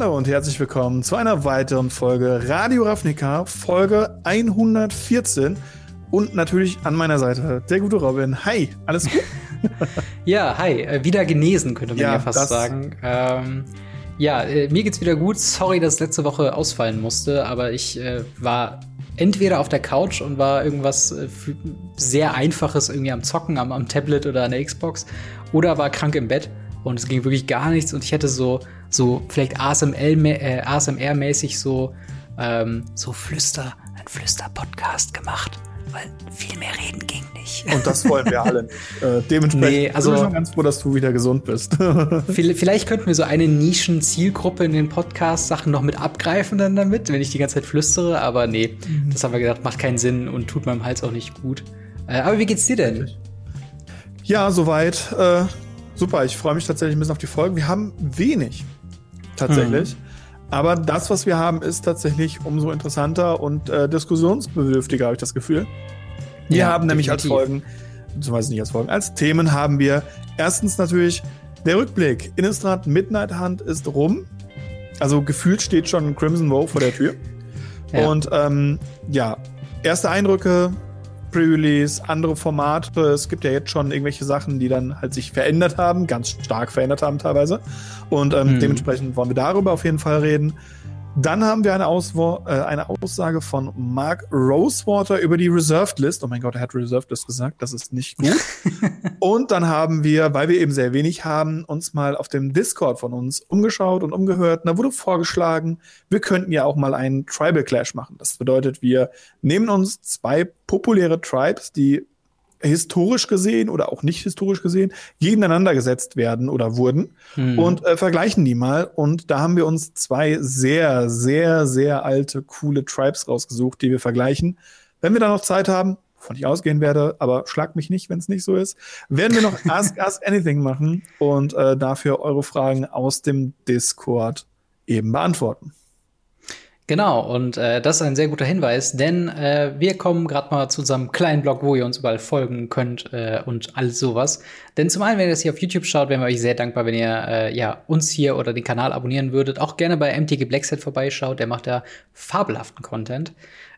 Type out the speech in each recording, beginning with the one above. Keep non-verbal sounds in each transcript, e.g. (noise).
Hallo und herzlich willkommen zu einer weiteren Folge Radio Ravnica, Folge 114. Und natürlich an meiner Seite der gute Robin. Hi, alles gut? (laughs) ja, hi. Äh, wieder genesen, könnte man ja, ja fast sagen. Ähm, ja, äh, mir geht's wieder gut. Sorry, dass letzte Woche ausfallen musste, aber ich äh, war entweder auf der Couch und war irgendwas äh, sehr Einfaches irgendwie am Zocken, am, am Tablet oder an der Xbox, oder war krank im Bett und es ging wirklich gar nichts und ich hätte so, so vielleicht ASMR-mäßig äh, so, ähm, so Flüster, ein Flüster-Podcast gemacht weil viel mehr reden ging nicht. Und das wollen wir alle nicht. (laughs) Äh, dementsprechend nee, also, bin ich schon ganz froh, dass du wieder gesund bist. (laughs) vielleicht könnten wir so eine Nischen-Zielgruppe in den Podcast-Sachen noch mit abgreifen dann damit, wenn ich die ganze Zeit flüstere. Aber nee, mhm. das haben wir gedacht, macht keinen Sinn und tut meinem Hals auch nicht gut. Äh, aber wie geht's dir denn? Ja, soweit. Äh, super, ich freue mich tatsächlich ein bisschen auf die Folgen. Wir haben wenig, tatsächlich. Mhm. Aber das, was wir haben, ist tatsächlich umso interessanter und äh, diskussionsbedürftiger, habe ich das Gefühl. Wir ja, haben nämlich definitiv. als Folgen, beziehungsweise nicht als Folgen, als Themen haben wir erstens natürlich der Rückblick. Innistrad Midnight Hunt ist rum. Also gefühlt steht schon Crimson Woe vor der Tür. Ja. Und ähm, ja, erste Eindrücke, Pre-Release, andere Formate. Es gibt ja jetzt schon irgendwelche Sachen, die dann halt sich verändert haben, ganz stark verändert haben teilweise. Und ähm, hm. dementsprechend wollen wir darüber auf jeden Fall reden. Dann haben wir eine, Auswo äh, eine Aussage von Mark Rosewater über die Reserved List. Oh mein Gott, er hat Reserved List gesagt. Das ist nicht gut. (laughs) und dann haben wir, weil wir eben sehr wenig haben, uns mal auf dem Discord von uns umgeschaut und umgehört. Und da wurde vorgeschlagen, wir könnten ja auch mal einen Tribal Clash machen. Das bedeutet, wir nehmen uns zwei populäre Tribes, die historisch gesehen oder auch nicht historisch gesehen gegeneinander gesetzt werden oder wurden hm. und äh, vergleichen die mal. Und da haben wir uns zwei sehr, sehr, sehr alte, coole Tribes rausgesucht, die wir vergleichen. Wenn wir da noch Zeit haben, von ich ausgehen werde, aber schlag mich nicht, wenn es nicht so ist, werden wir noch (laughs) Ask Us Anything machen und äh, dafür eure Fragen aus dem Discord eben beantworten. Genau, und äh, das ist ein sehr guter Hinweis, denn äh, wir kommen gerade mal zu unserem kleinen Blog, wo ihr uns überall folgen könnt äh, und alles sowas. Denn zum einen, wenn ihr das hier auf YouTube schaut, wären wir euch sehr dankbar, wenn ihr äh, ja, uns hier oder den Kanal abonnieren würdet. Auch gerne bei MTG Blackset vorbeischaut, der macht ja fabelhaften Content.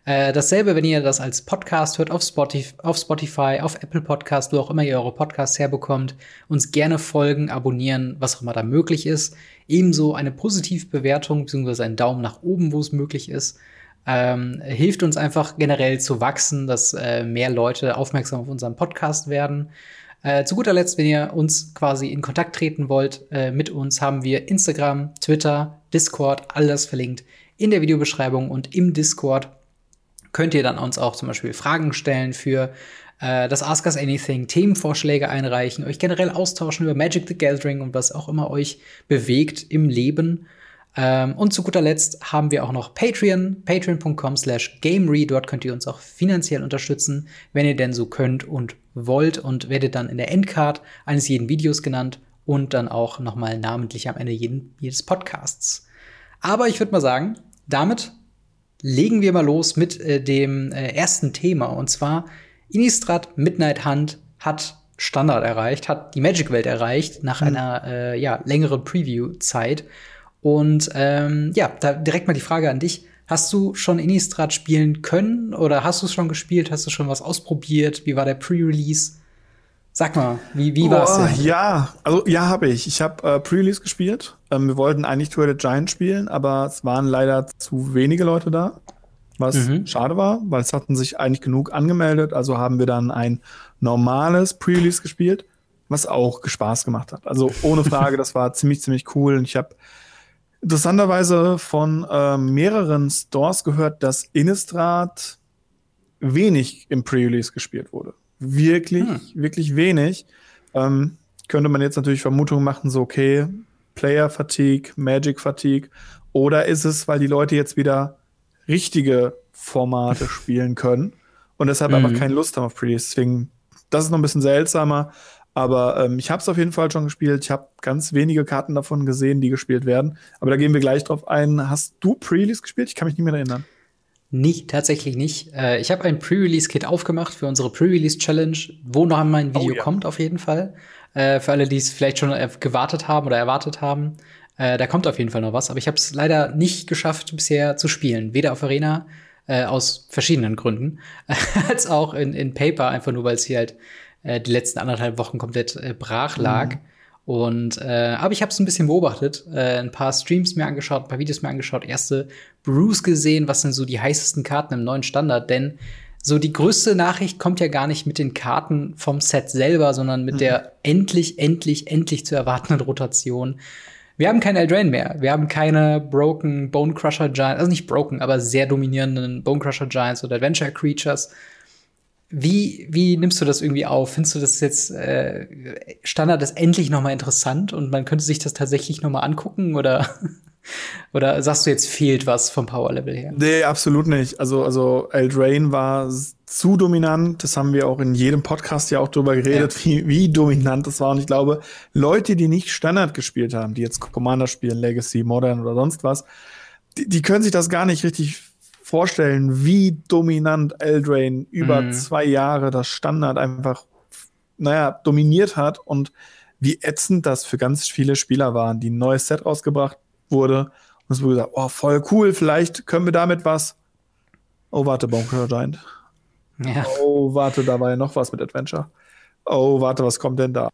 Äh, dasselbe, wenn ihr das als Podcast hört auf Spotify, auf Spotify, auf Apple Podcast, wo auch immer ihr eure Podcasts herbekommt, uns gerne folgen, abonnieren, was auch immer da möglich ist. Ebenso eine Positivbewertung bzw. einen Daumen nach oben, wo es möglich ist. Ähm, hilft uns einfach generell zu wachsen, dass äh, mehr Leute aufmerksam auf unseren Podcast werden. Äh, zu guter Letzt, wenn ihr uns quasi in Kontakt treten wollt äh, mit uns, haben wir Instagram, Twitter, Discord, all das verlinkt in der Videobeschreibung und im Discord könnt ihr dann uns auch zum Beispiel Fragen stellen für äh, das Ask Us Anything, Themenvorschläge einreichen, euch generell austauschen über Magic the Gathering und was auch immer euch bewegt im Leben. Ähm, und zu guter Letzt haben wir auch noch Patreon, patreon.com slash gamery. Dort könnt ihr uns auch finanziell unterstützen, wenn ihr denn so könnt und wollt und werdet dann in der Endcard eines jeden Videos genannt und dann auch nochmal namentlich am Ende jeden, jedes Podcasts. Aber ich würde mal sagen, damit legen wir mal los mit äh, dem äh, ersten Thema und zwar Innistrad Midnight Hunt hat Standard erreicht, hat die Magic-Welt erreicht nach mhm. einer äh, ja, längeren Preview-Zeit. Und ähm, ja, da direkt mal die Frage an dich. Hast du schon Innistrad spielen können oder hast du es schon gespielt? Hast du schon was ausprobiert? Wie war der Pre-Release? Sag mal, wie, wie war es denn? Ja, also ja, habe ich. Ich habe äh, Pre-Release gespielt. Ähm, wir wollten eigentlich Tour the Giant spielen, aber es waren leider zu wenige Leute da was mhm. schade war, weil es hatten sich eigentlich genug angemeldet. Also haben wir dann ein normales Pre-Release gespielt, was auch Spaß gemacht hat. Also ohne Frage, (laughs) das war ziemlich, ziemlich cool. Und ich habe interessanterweise von äh, mehreren Stores gehört, dass Innistrad wenig im Pre-Release gespielt wurde. Wirklich, hm. wirklich wenig. Ähm, könnte man jetzt natürlich Vermutungen machen, so okay, Player Fatigue, Magic Fatigue, oder ist es, weil die Leute jetzt wieder richtige Formate (laughs) spielen können und deshalb mhm. aber keine Lust haben auf Pretties. Deswegen, das ist noch ein bisschen seltsamer. Aber ähm, ich habe es auf jeden Fall schon gespielt. Ich habe ganz wenige Karten davon gesehen, die gespielt werden. Aber da gehen wir gleich drauf ein. Hast du Pre-Release gespielt? Ich kann mich nicht mehr erinnern. Nicht, tatsächlich nicht. Äh, ich habe ein Pre-Release-Kit aufgemacht für unsere Pre-Release-Challenge, wo noch mein Video oh, ja. kommt, auf jeden Fall. Äh, für alle, die es vielleicht schon gewartet haben oder erwartet haben. Äh, da kommt auf jeden Fall noch was, aber ich habe es leider nicht geschafft bisher zu spielen. Weder auf Arena äh, aus verschiedenen Gründen, (laughs) als auch in, in Paper, einfach nur weil es hier halt äh, die letzten anderthalb Wochen komplett äh, brach lag. Mhm. Und äh, aber ich habe es ein bisschen beobachtet, äh, ein paar Streams mir angeschaut, ein paar Videos mir angeschaut, erste Brews gesehen, was sind so die heißesten Karten im neuen Standard, denn so die größte Nachricht kommt ja gar nicht mit den Karten vom Set selber, sondern mit mhm. der endlich, endlich, endlich zu erwartenden Rotation. Wir haben keinen Eldraine mehr. Wir haben keine Broken Bone Crusher Giants, also nicht broken, aber sehr dominierenden Bone Crusher Giants oder Adventure Creatures. Wie, wie nimmst du das irgendwie auf? Findest du das jetzt äh, Standard ist endlich noch mal interessant und man könnte sich das tatsächlich noch mal angucken oder (laughs) oder sagst du jetzt fehlt was vom Power Level her? Nee, absolut nicht. Also also Eldraine war zu dominant. Das haben wir auch in jedem Podcast ja auch drüber geredet, ja. wie, wie dominant das war. Und ich glaube, Leute, die nicht Standard gespielt haben, die jetzt Commander spielen, Legacy, Modern oder sonst was, die, die können sich das gar nicht richtig vorstellen, wie dominant Eldrain über mhm. zwei Jahre das Standard einfach, naja, dominiert hat und wie ätzend das für ganz viele Spieler waren, die ein neues Set rausgebracht wurde. Und es wurde gesagt, oh, voll cool, vielleicht können wir damit was. Oh, warte, Bonker Giant. Ja. Oh, warte, da war ja noch was mit Adventure. Oh, warte, was kommt denn da?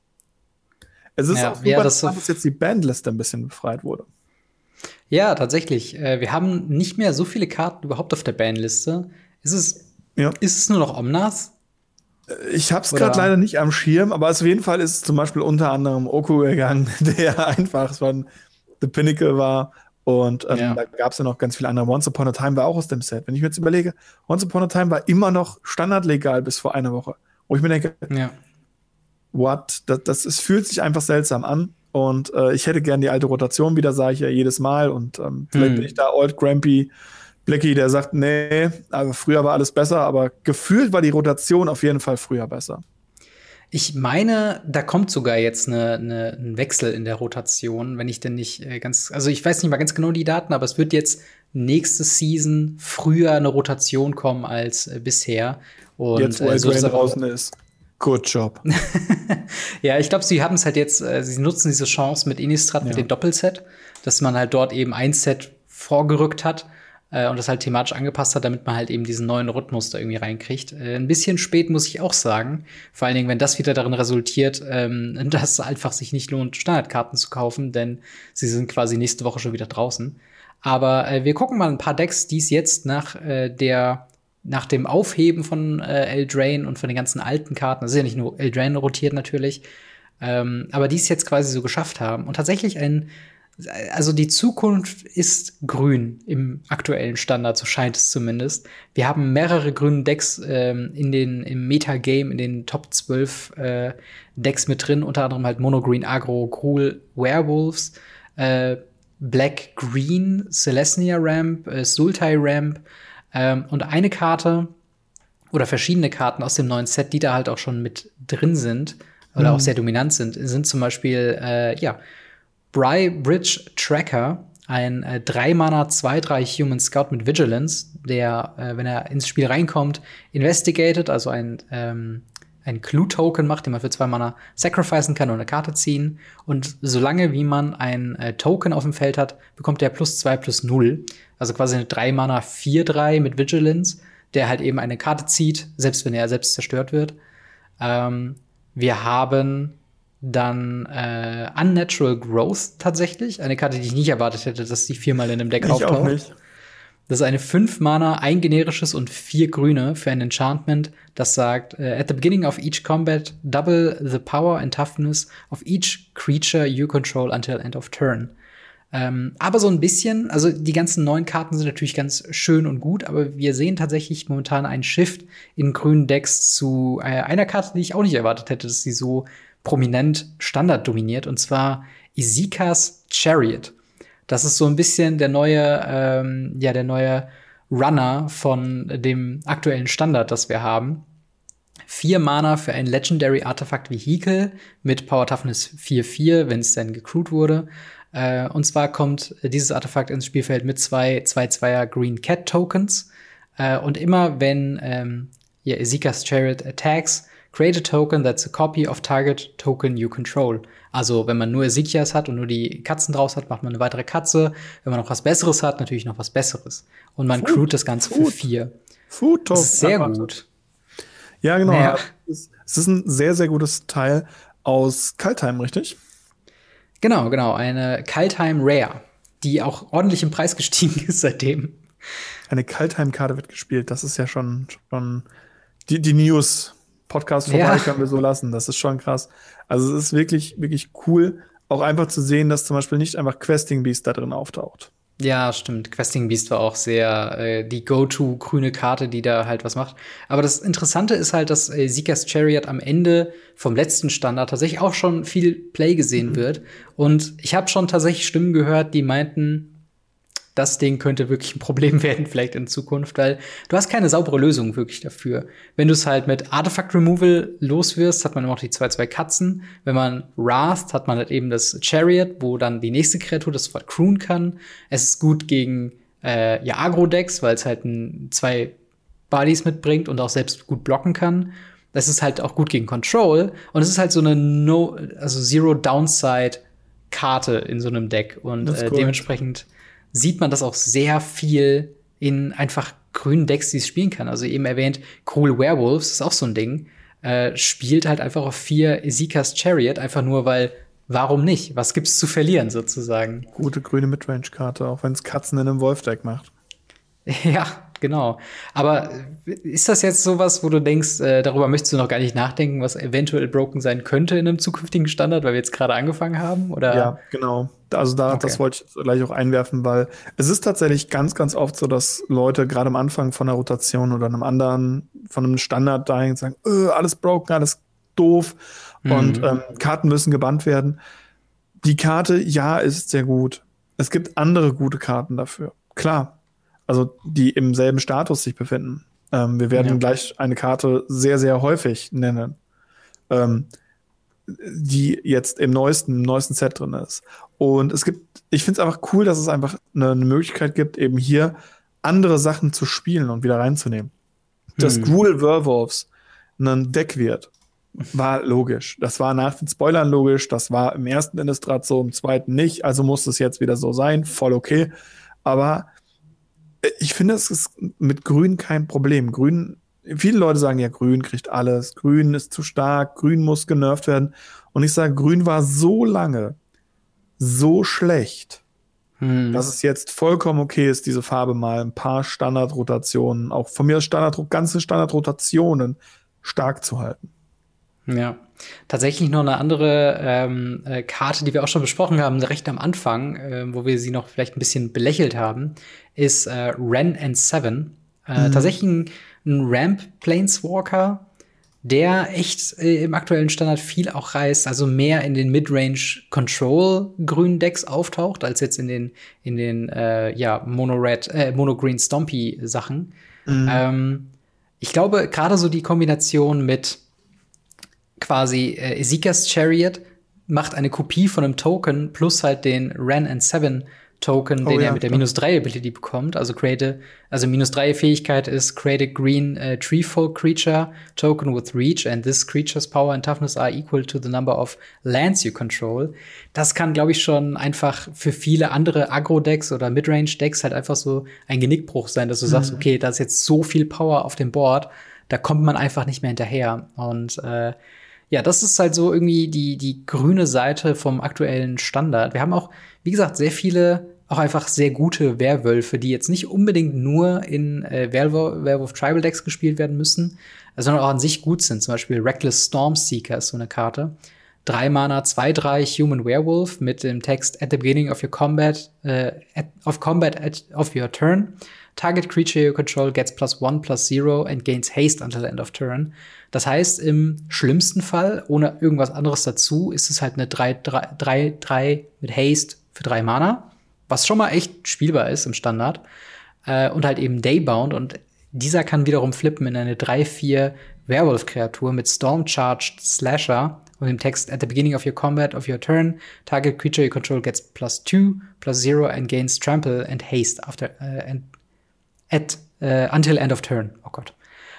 Es ist ja, auch super, ja, das dass jetzt die Bandliste ein bisschen befreit wurde. Ja, tatsächlich. Äh, wir haben nicht mehr so viele Karten überhaupt auf der Banliste. Ist es, ja. ist es nur noch Omnas? Ich hab's gerade leider nicht am Schirm, aber auf jeden Fall ist zum Beispiel unter anderem Oku gegangen, (laughs) der einfach von The Pinnacle war. Und ähm, ja. da gab es ja noch ganz viele andere. Once Upon a Time war auch aus dem Set. Wenn ich mir jetzt überlege, Once Upon a Time war immer noch standardlegal bis vor einer Woche. Wo ich mir denke, ja. what? Das, das, es fühlt sich einfach seltsam an. Und äh, ich hätte gern die alte Rotation wieder, sage ich ja jedes Mal. Und ähm, vielleicht hm. bin ich da Old Grampy Blicky, der sagt, nee, also früher war alles besser, aber gefühlt war die Rotation auf jeden Fall früher besser. Ich meine, da kommt sogar jetzt ne, ne, ein Wechsel in der Rotation, wenn ich denn nicht äh, ganz, also ich weiß nicht mal ganz genau die Daten, aber es wird jetzt nächste Season früher eine Rotation kommen als äh, bisher. Und jetzt, wo äh, so draußen ist. Good job. (laughs) ja, ich glaube, sie haben es halt jetzt, äh, sie nutzen diese Chance mit Innistrad ja. mit dem Doppelset, dass man halt dort eben ein Set vorgerückt hat äh, und das halt thematisch angepasst hat, damit man halt eben diesen neuen Rhythmus da irgendwie reinkriegt. Äh, ein bisschen spät muss ich auch sagen, vor allen Dingen, wenn das wieder darin resultiert, ähm, (laughs) dass es einfach sich nicht lohnt, Standardkarten zu kaufen, denn sie sind quasi nächste Woche schon wieder draußen. Aber äh, wir gucken mal ein paar Decks, die es jetzt nach äh, der nach dem Aufheben von äh, Eldraine und von den ganzen alten Karten, das ist ja nicht nur Eldraine rotiert natürlich, ähm, aber die es jetzt quasi so geschafft haben. Und tatsächlich ein, also die Zukunft ist grün im aktuellen Standard, so scheint es zumindest. Wir haben mehrere grüne Decks ähm, in den, im Metagame, in den Top 12 äh, Decks mit drin, unter anderem halt Mono Green Agro, Cool Werewolves, äh, Black Green, Celestia Ramp, äh, Sultai Ramp, ähm, und eine Karte oder verschiedene Karten aus dem neuen Set, die da halt auch schon mit drin sind oder mhm. auch sehr dominant sind, sind zum Beispiel, äh, ja, Bry Bridge Tracker, ein äh, 3-Mana 2-3 Human Scout mit Vigilance, der, äh, wenn er ins Spiel reinkommt, investigated, also ein, ähm, ein Clue-Token macht, den man für zwei Mana sacrificen kann und eine Karte ziehen. Und solange wie man ein äh, Token auf dem Feld hat, bekommt er plus zwei plus null. Also quasi eine 3 Mana 4-3 mit Vigilance, der halt eben eine Karte zieht, selbst wenn er selbst zerstört wird. Ähm, wir haben dann äh, Unnatural Growth tatsächlich, eine Karte, die ich nicht erwartet hätte, dass die viermal in einem Deck ich auftaucht. Auch nicht. Das ist eine 5 Mana, ein generisches und vier grüne für ein Enchantment, das sagt, uh, at the beginning of each combat, double the power and toughness of each creature you control until end of turn. Ähm, aber so ein bisschen, also die ganzen neuen Karten sind natürlich ganz schön und gut, aber wir sehen tatsächlich momentan einen Shift in grünen Decks zu äh, einer Karte, die ich auch nicht erwartet hätte, dass sie so prominent Standard dominiert, und zwar Isikas Chariot. Das ist so ein bisschen der neue, ähm, ja, der neue Runner von dem aktuellen Standard, das wir haben. Vier Mana für ein Legendary Artefakt Vehicle mit Power Toughness 4-4, wenn es denn gecrewt wurde. Äh, und zwar kommt dieses Artefakt ins Spielfeld mit zwei 2-2er Green Cat Tokens. Äh, und immer wenn ähm, ja, Ezekiel's Chariot attacks, Create a token that's a copy of target token you control. Also, wenn man nur Ezekias hat und nur die Katzen draus hat, macht man eine weitere Katze. Wenn man noch was Besseres hat, natürlich noch was Besseres. Und man crewt das Ganze Food. für vier. Food Token. Das ist sehr gut. Ja, genau. Naja. Es ist ein sehr, sehr gutes Teil aus Kaltheim, richtig? Genau, genau. Eine Kaltheim Rare, die auch ordentlich im Preis gestiegen ist seitdem. Eine Kaltheim-Karte wird gespielt. Das ist ja schon, schon die, die News. Podcast vorbei ja. können wir so lassen. Das ist schon krass. Also es ist wirklich, wirklich cool, auch einfach zu sehen, dass zum Beispiel nicht einfach Questing Beast da drin auftaucht. Ja, stimmt. Questing Beast war auch sehr äh, die Go-To grüne Karte, die da halt was macht. Aber das Interessante ist halt, dass äh, Seekers Chariot am Ende vom letzten Standard tatsächlich auch schon viel Play gesehen mhm. wird. Und ich habe schon tatsächlich Stimmen gehört, die meinten, das Ding könnte wirklich ein Problem (laughs) werden, vielleicht in Zukunft, weil du hast keine saubere Lösung wirklich dafür. Wenn du es halt mit Artifact Removal loswirst, hat man immer noch die zwei, zwei Katzen. Wenn man Wrath, hat man halt eben das Chariot, wo dann die nächste Kreatur das Wort crewen kann. Es ist gut gegen äh, ja, Agro-Decks, weil es halt ein, zwei Bodies mitbringt und auch selbst gut blocken kann. Das ist halt auch gut gegen Control. Und es ist halt so eine No, also Zero Downside Karte in so einem Deck. Und äh, dementsprechend sieht man das auch sehr viel in einfach grünen Decks, die es spielen kann. Also eben erwähnt, Cool Werewolves ist auch so ein Ding. Äh, spielt halt einfach auf vier Ezekas Chariot, einfach nur weil, warum nicht? Was gibt's zu verlieren sozusagen? Gute grüne Midrange-Karte, auch wenn es Katzen in einem Wolf-Deck macht. (laughs) ja, genau. Aber ist das jetzt sowas, wo du denkst, äh, darüber möchtest du noch gar nicht nachdenken, was eventuell broken sein könnte in einem zukünftigen Standard, weil wir jetzt gerade angefangen haben? Oder? Ja, genau. Also da, okay. das wollte ich gleich auch einwerfen, weil es ist tatsächlich ganz, ganz oft so, dass Leute gerade am Anfang von einer Rotation oder einem anderen, von einem Standard dahin sagen, öh, alles broken, alles doof mhm. und ähm, Karten müssen gebannt werden. Die Karte, ja, ist sehr gut. Es gibt andere gute Karten dafür. Klar. Also die im selben Status sich befinden. Ähm, wir werden ja. gleich eine Karte sehr, sehr häufig nennen. Ähm, die jetzt im neuesten, im neuesten Set drin ist. Und es gibt, ich finde es einfach cool, dass es einfach eine, eine, Möglichkeit gibt, eben hier andere Sachen zu spielen und wieder reinzunehmen. Dass hm. Gruel Werewolves ein Deck wird, war logisch. Das war nach den Spoilern logisch. Das war im ersten Innistrad so, im zweiten nicht. Also muss es jetzt wieder so sein. Voll okay. Aber ich finde, es ist mit Grün kein Problem. Grün, viele Leute sagen ja, Grün kriegt alles. Grün ist zu stark. Grün muss genervt werden. Und ich sage, Grün war so lange so schlecht, hm. dass es jetzt vollkommen okay ist, diese Farbe mal ein paar Standardrotationen, auch von mir aus Standard, ganze Standardrotationen stark zu halten. Ja. Tatsächlich noch eine andere ähm, äh, Karte, die wir auch schon besprochen haben, recht am Anfang, äh, wo wir sie noch vielleicht ein bisschen belächelt haben, ist äh, Ren and Seven. Äh, mhm. Tatsächlich ein, ein Ramp Planeswalker, der echt äh, im aktuellen Standard viel auch reißt, also mehr in den Midrange Control grünen Decks auftaucht, als jetzt in den, in den äh, ja, Mono-Red, äh, Mono-Green Stompy Sachen. Mhm. Ähm, ich glaube, gerade so die Kombination mit quasi äh, Ezekias Chariot macht eine Kopie von einem Token plus halt den Ren and Seven Token, oh, den ja, er mit der minus 3 Ability bekommt. Also create, also minus 3 Fähigkeit ist create a green uh, treefolk creature token with reach and this creature's power and toughness are equal to the number of lands you control. Das kann, glaube ich, schon einfach für viele andere Agro-Decks oder Midrange-Decks halt einfach so ein Genickbruch sein, dass du mhm. sagst, okay, da ist jetzt so viel Power auf dem Board, da kommt man einfach nicht mehr hinterher. Und äh, ja, das ist halt so irgendwie die, die grüne Seite vom aktuellen Standard. Wir haben auch, wie gesagt, sehr viele, auch einfach sehr gute Werwölfe, die jetzt nicht unbedingt nur in äh, Werewolf, Werewolf Tribal Decks gespielt werden müssen, sondern auch an sich gut sind. Zum Beispiel Reckless Stormseeker ist so eine Karte. Drei Mana, zwei, drei Human Werewolf mit dem Text at the beginning of your combat, äh, at, of combat at, of your turn. Target creature you control gets plus one plus zero and gains haste until the end of turn. Das heißt, im schlimmsten Fall, ohne irgendwas anderes dazu, ist es halt eine 3-3 mit Haste für drei Mana, was schon mal echt spielbar ist im Standard. Äh, und halt eben Daybound und dieser kann wiederum flippen in eine 3-4 Werewolf-Kreatur mit Storm-Charged Slasher und dem Text At the beginning of your combat of your turn, target creature you control gets plus 2, plus 0 and gains trample and haste after uh, and at uh, until end of turn. Oh Gott.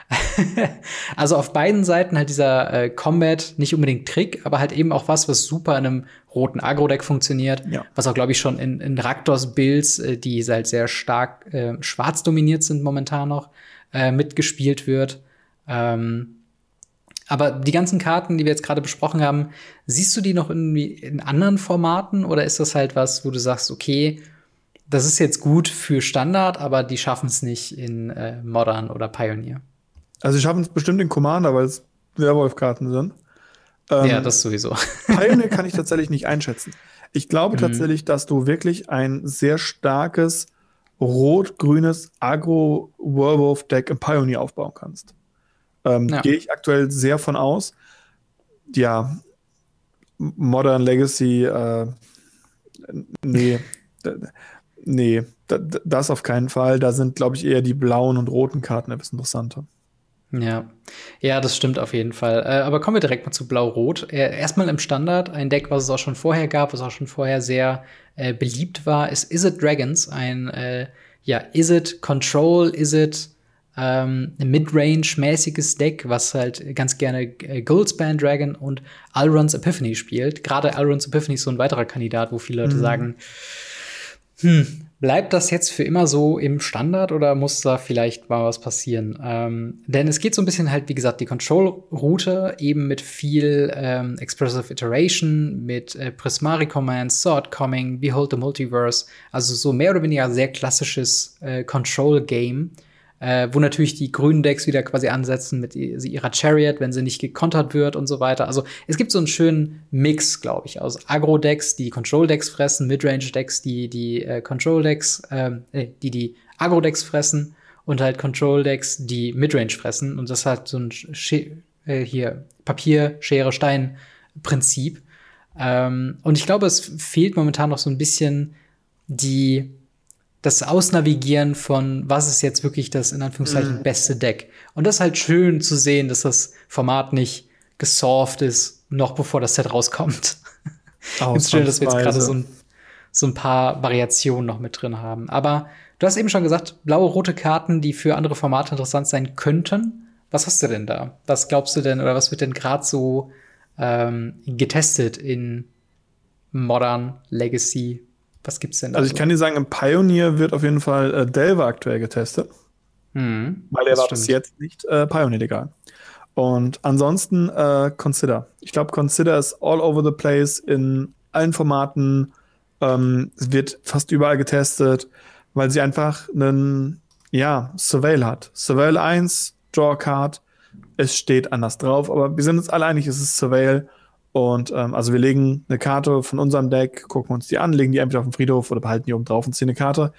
(laughs) also auf beiden Seiten halt dieser äh, Combat nicht unbedingt Trick, aber halt eben auch was, was super in einem roten Agro-Deck funktioniert. Ja. Was auch, glaube ich, schon in, in Raktors Builds, äh, die halt sehr stark äh, schwarz dominiert sind momentan noch, äh, mitgespielt wird. Ähm, aber die ganzen Karten, die wir jetzt gerade besprochen haben, siehst du die noch irgendwie in anderen Formaten oder ist das halt was, wo du sagst, okay, das ist jetzt gut für Standard, aber die schaffen es nicht in äh, Modern oder Pioneer? Also, sie schaffen es bestimmt in Commander, weil es Werwolf-Karten sind. Ähm, ja, das sowieso. (laughs) Pioneer kann ich tatsächlich nicht einschätzen. Ich glaube mhm. tatsächlich, dass du wirklich ein sehr starkes rot-grünes Agro-Werewolf-Deck im Pioneer aufbauen kannst. Ähm, ja. Gehe ich aktuell sehr von aus. Ja, Modern Legacy, äh, nee, (laughs) nee, das auf keinen Fall. Da sind, glaube ich, eher die blauen und roten Karten etwas interessanter. Ja, ja, das stimmt auf jeden Fall. Äh, aber kommen wir direkt mal zu Blau-Rot. Äh, erstmal im Standard, ein Deck, was es auch schon vorher gab, was auch schon vorher sehr äh, beliebt war, ist Is It Dragons. Ein, äh, ja, Is It Control, Is It ähm, Midrange-mäßiges Deck, was halt ganz gerne äh, Goldspan Dragon und Alrons Epiphany spielt. Gerade Alrons Epiphany ist so ein weiterer Kandidat, wo viele Leute mhm. sagen, hm, Bleibt das jetzt für immer so im Standard oder muss da vielleicht mal was passieren? Ähm, denn es geht so ein bisschen halt, wie gesagt, die Control-Route eben mit viel ähm, Expressive Iteration, mit äh, Prismari Commands, Sword Coming, Behold the Multiverse, also so mehr oder weniger sehr klassisches äh, Control-Game äh, wo natürlich die grünen Decks wieder quasi ansetzen mit ihrer Chariot, wenn sie nicht gekontert wird und so weiter. Also es gibt so einen schönen Mix, glaube ich, aus Agro-Decks, die Control-Decks fressen, Midrange-Decks, die die äh, Control-Decks, äh, die die Agro-Decks fressen und halt Control-Decks, die Midrange fressen. Und das hat so ein Sch äh, hier Papier, Schere, Stein Prinzip. Ähm, und ich glaube, es fehlt momentan noch so ein bisschen die das Ausnavigieren von, was ist jetzt wirklich das in Anführungszeichen mm. beste Deck. Und das ist halt schön zu sehen, dass das Format nicht gesolved ist, noch bevor das Set rauskommt. (laughs) Ist schön, dass wir jetzt gerade so ein, so ein paar Variationen noch mit drin haben. Aber du hast eben schon gesagt, blaue, rote Karten, die für andere Formate interessant sein könnten. Was hast du denn da? Was glaubst du denn oder was wird denn gerade so ähm, getestet in Modern Legacy was gibt's denn da? Also ich so? kann dir sagen, im Pioneer wird auf jeden Fall äh, Delver aktuell getestet. Mhm, weil der war stimmt. bis jetzt nicht äh, Pioneer legal. Und ansonsten äh, Consider. Ich glaube, Consider ist all over the place in allen Formaten. Ähm, es wird fast überall getestet, weil sie einfach einen, ja, Surveil hat. Surveil 1, Draw a Card. Es steht anders drauf, aber wir sind uns alle einig, es ist Surveil. Und ähm, also wir legen eine Karte von unserem Deck, gucken uns die an, legen die entweder auf den Friedhof oder behalten die oben drauf und ziehen eine Karte.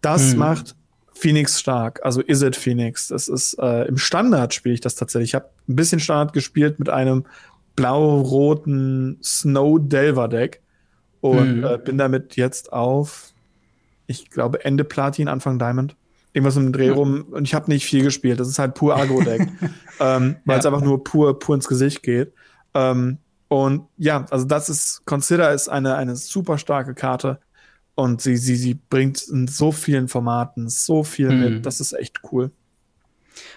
Das hm. macht Phoenix stark. Also is it Phoenix. Das ist äh, im Standard spiele ich das tatsächlich. Ich habe ein bisschen Standard gespielt mit einem blau-roten Snow Delver Deck und hm. äh, bin damit jetzt auf, ich glaube Ende Platin, Anfang Diamond. Irgendwas um den Dreh rum. Und ich habe nicht viel gespielt. Das ist halt pur Agro-Deck. (laughs) ähm, weil es ja. einfach nur pur, pur ins Gesicht geht. Ähm, und ja, also das ist, Consider ist eine, eine super starke Karte und sie, sie, sie bringt in so vielen Formaten so viel mhm. mit. Das ist echt cool.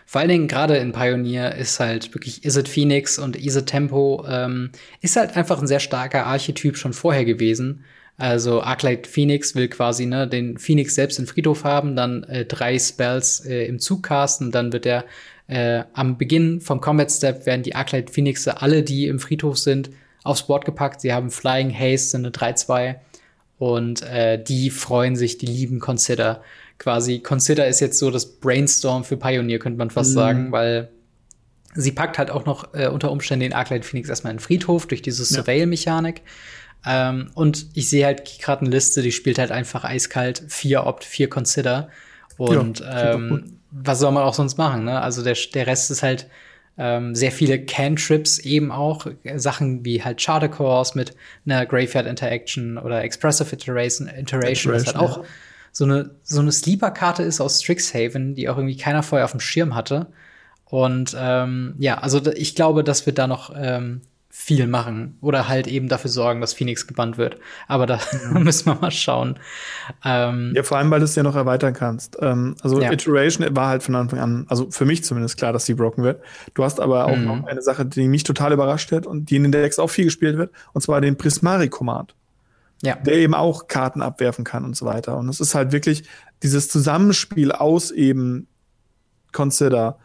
Vor allen Dingen gerade in Pioneer ist halt wirklich Is it Phoenix und Is it Tempo ähm, ist halt einfach ein sehr starker Archetyp schon vorher gewesen. Also Arclight Phoenix will quasi ne, den Phoenix selbst in Friedhof haben, dann äh, drei Spells äh, im Zug casten, dann wird er äh, am Beginn vom Combat Step werden die Arclight Phoenixe, alle, die im Friedhof sind, aufs Board gepackt. Sie haben Flying Haste, eine 3-2. Und äh, die freuen sich, die lieben Consider. Quasi, Consider ist jetzt so das Brainstorm für Pioneer, könnte man fast mhm. sagen, weil sie packt halt auch noch äh, unter Umständen den Arclight Phoenix erstmal in den Friedhof durch diese Surveil-Mechanik. Ähm, und ich sehe halt gerade eine Liste, die spielt halt einfach eiskalt, vier Opt, vier Consider. Und ja, ähm, was soll man auch sonst machen? Ne? Also der, der Rest ist halt ähm, sehr viele Cantrips eben auch. Sachen wie halt Charter Cores mit einer Graveyard Interaction oder Expressive Iteration, Iteration was halt auch so eine, so eine Sleeper-Karte ist aus Strixhaven, die auch irgendwie keiner vorher auf dem Schirm hatte. Und ähm, ja, also ich glaube, das wird da noch ähm, viel machen oder halt eben dafür sorgen, dass Phoenix gebannt wird. Aber da ja. (laughs) müssen wir mal schauen. Ähm, ja, vor allem, weil du es ja noch erweitern kannst. Ähm, also ja. Iteration war halt von Anfang an, also für mich zumindest klar, dass die broken wird. Du hast aber auch mhm. noch eine Sache, die mich total überrascht hat und die in den Decks auch viel gespielt wird, und zwar den Prismari-Command. Ja. Der eben auch Karten abwerfen kann und so weiter. Und es ist halt wirklich dieses Zusammenspiel aus eben Consider,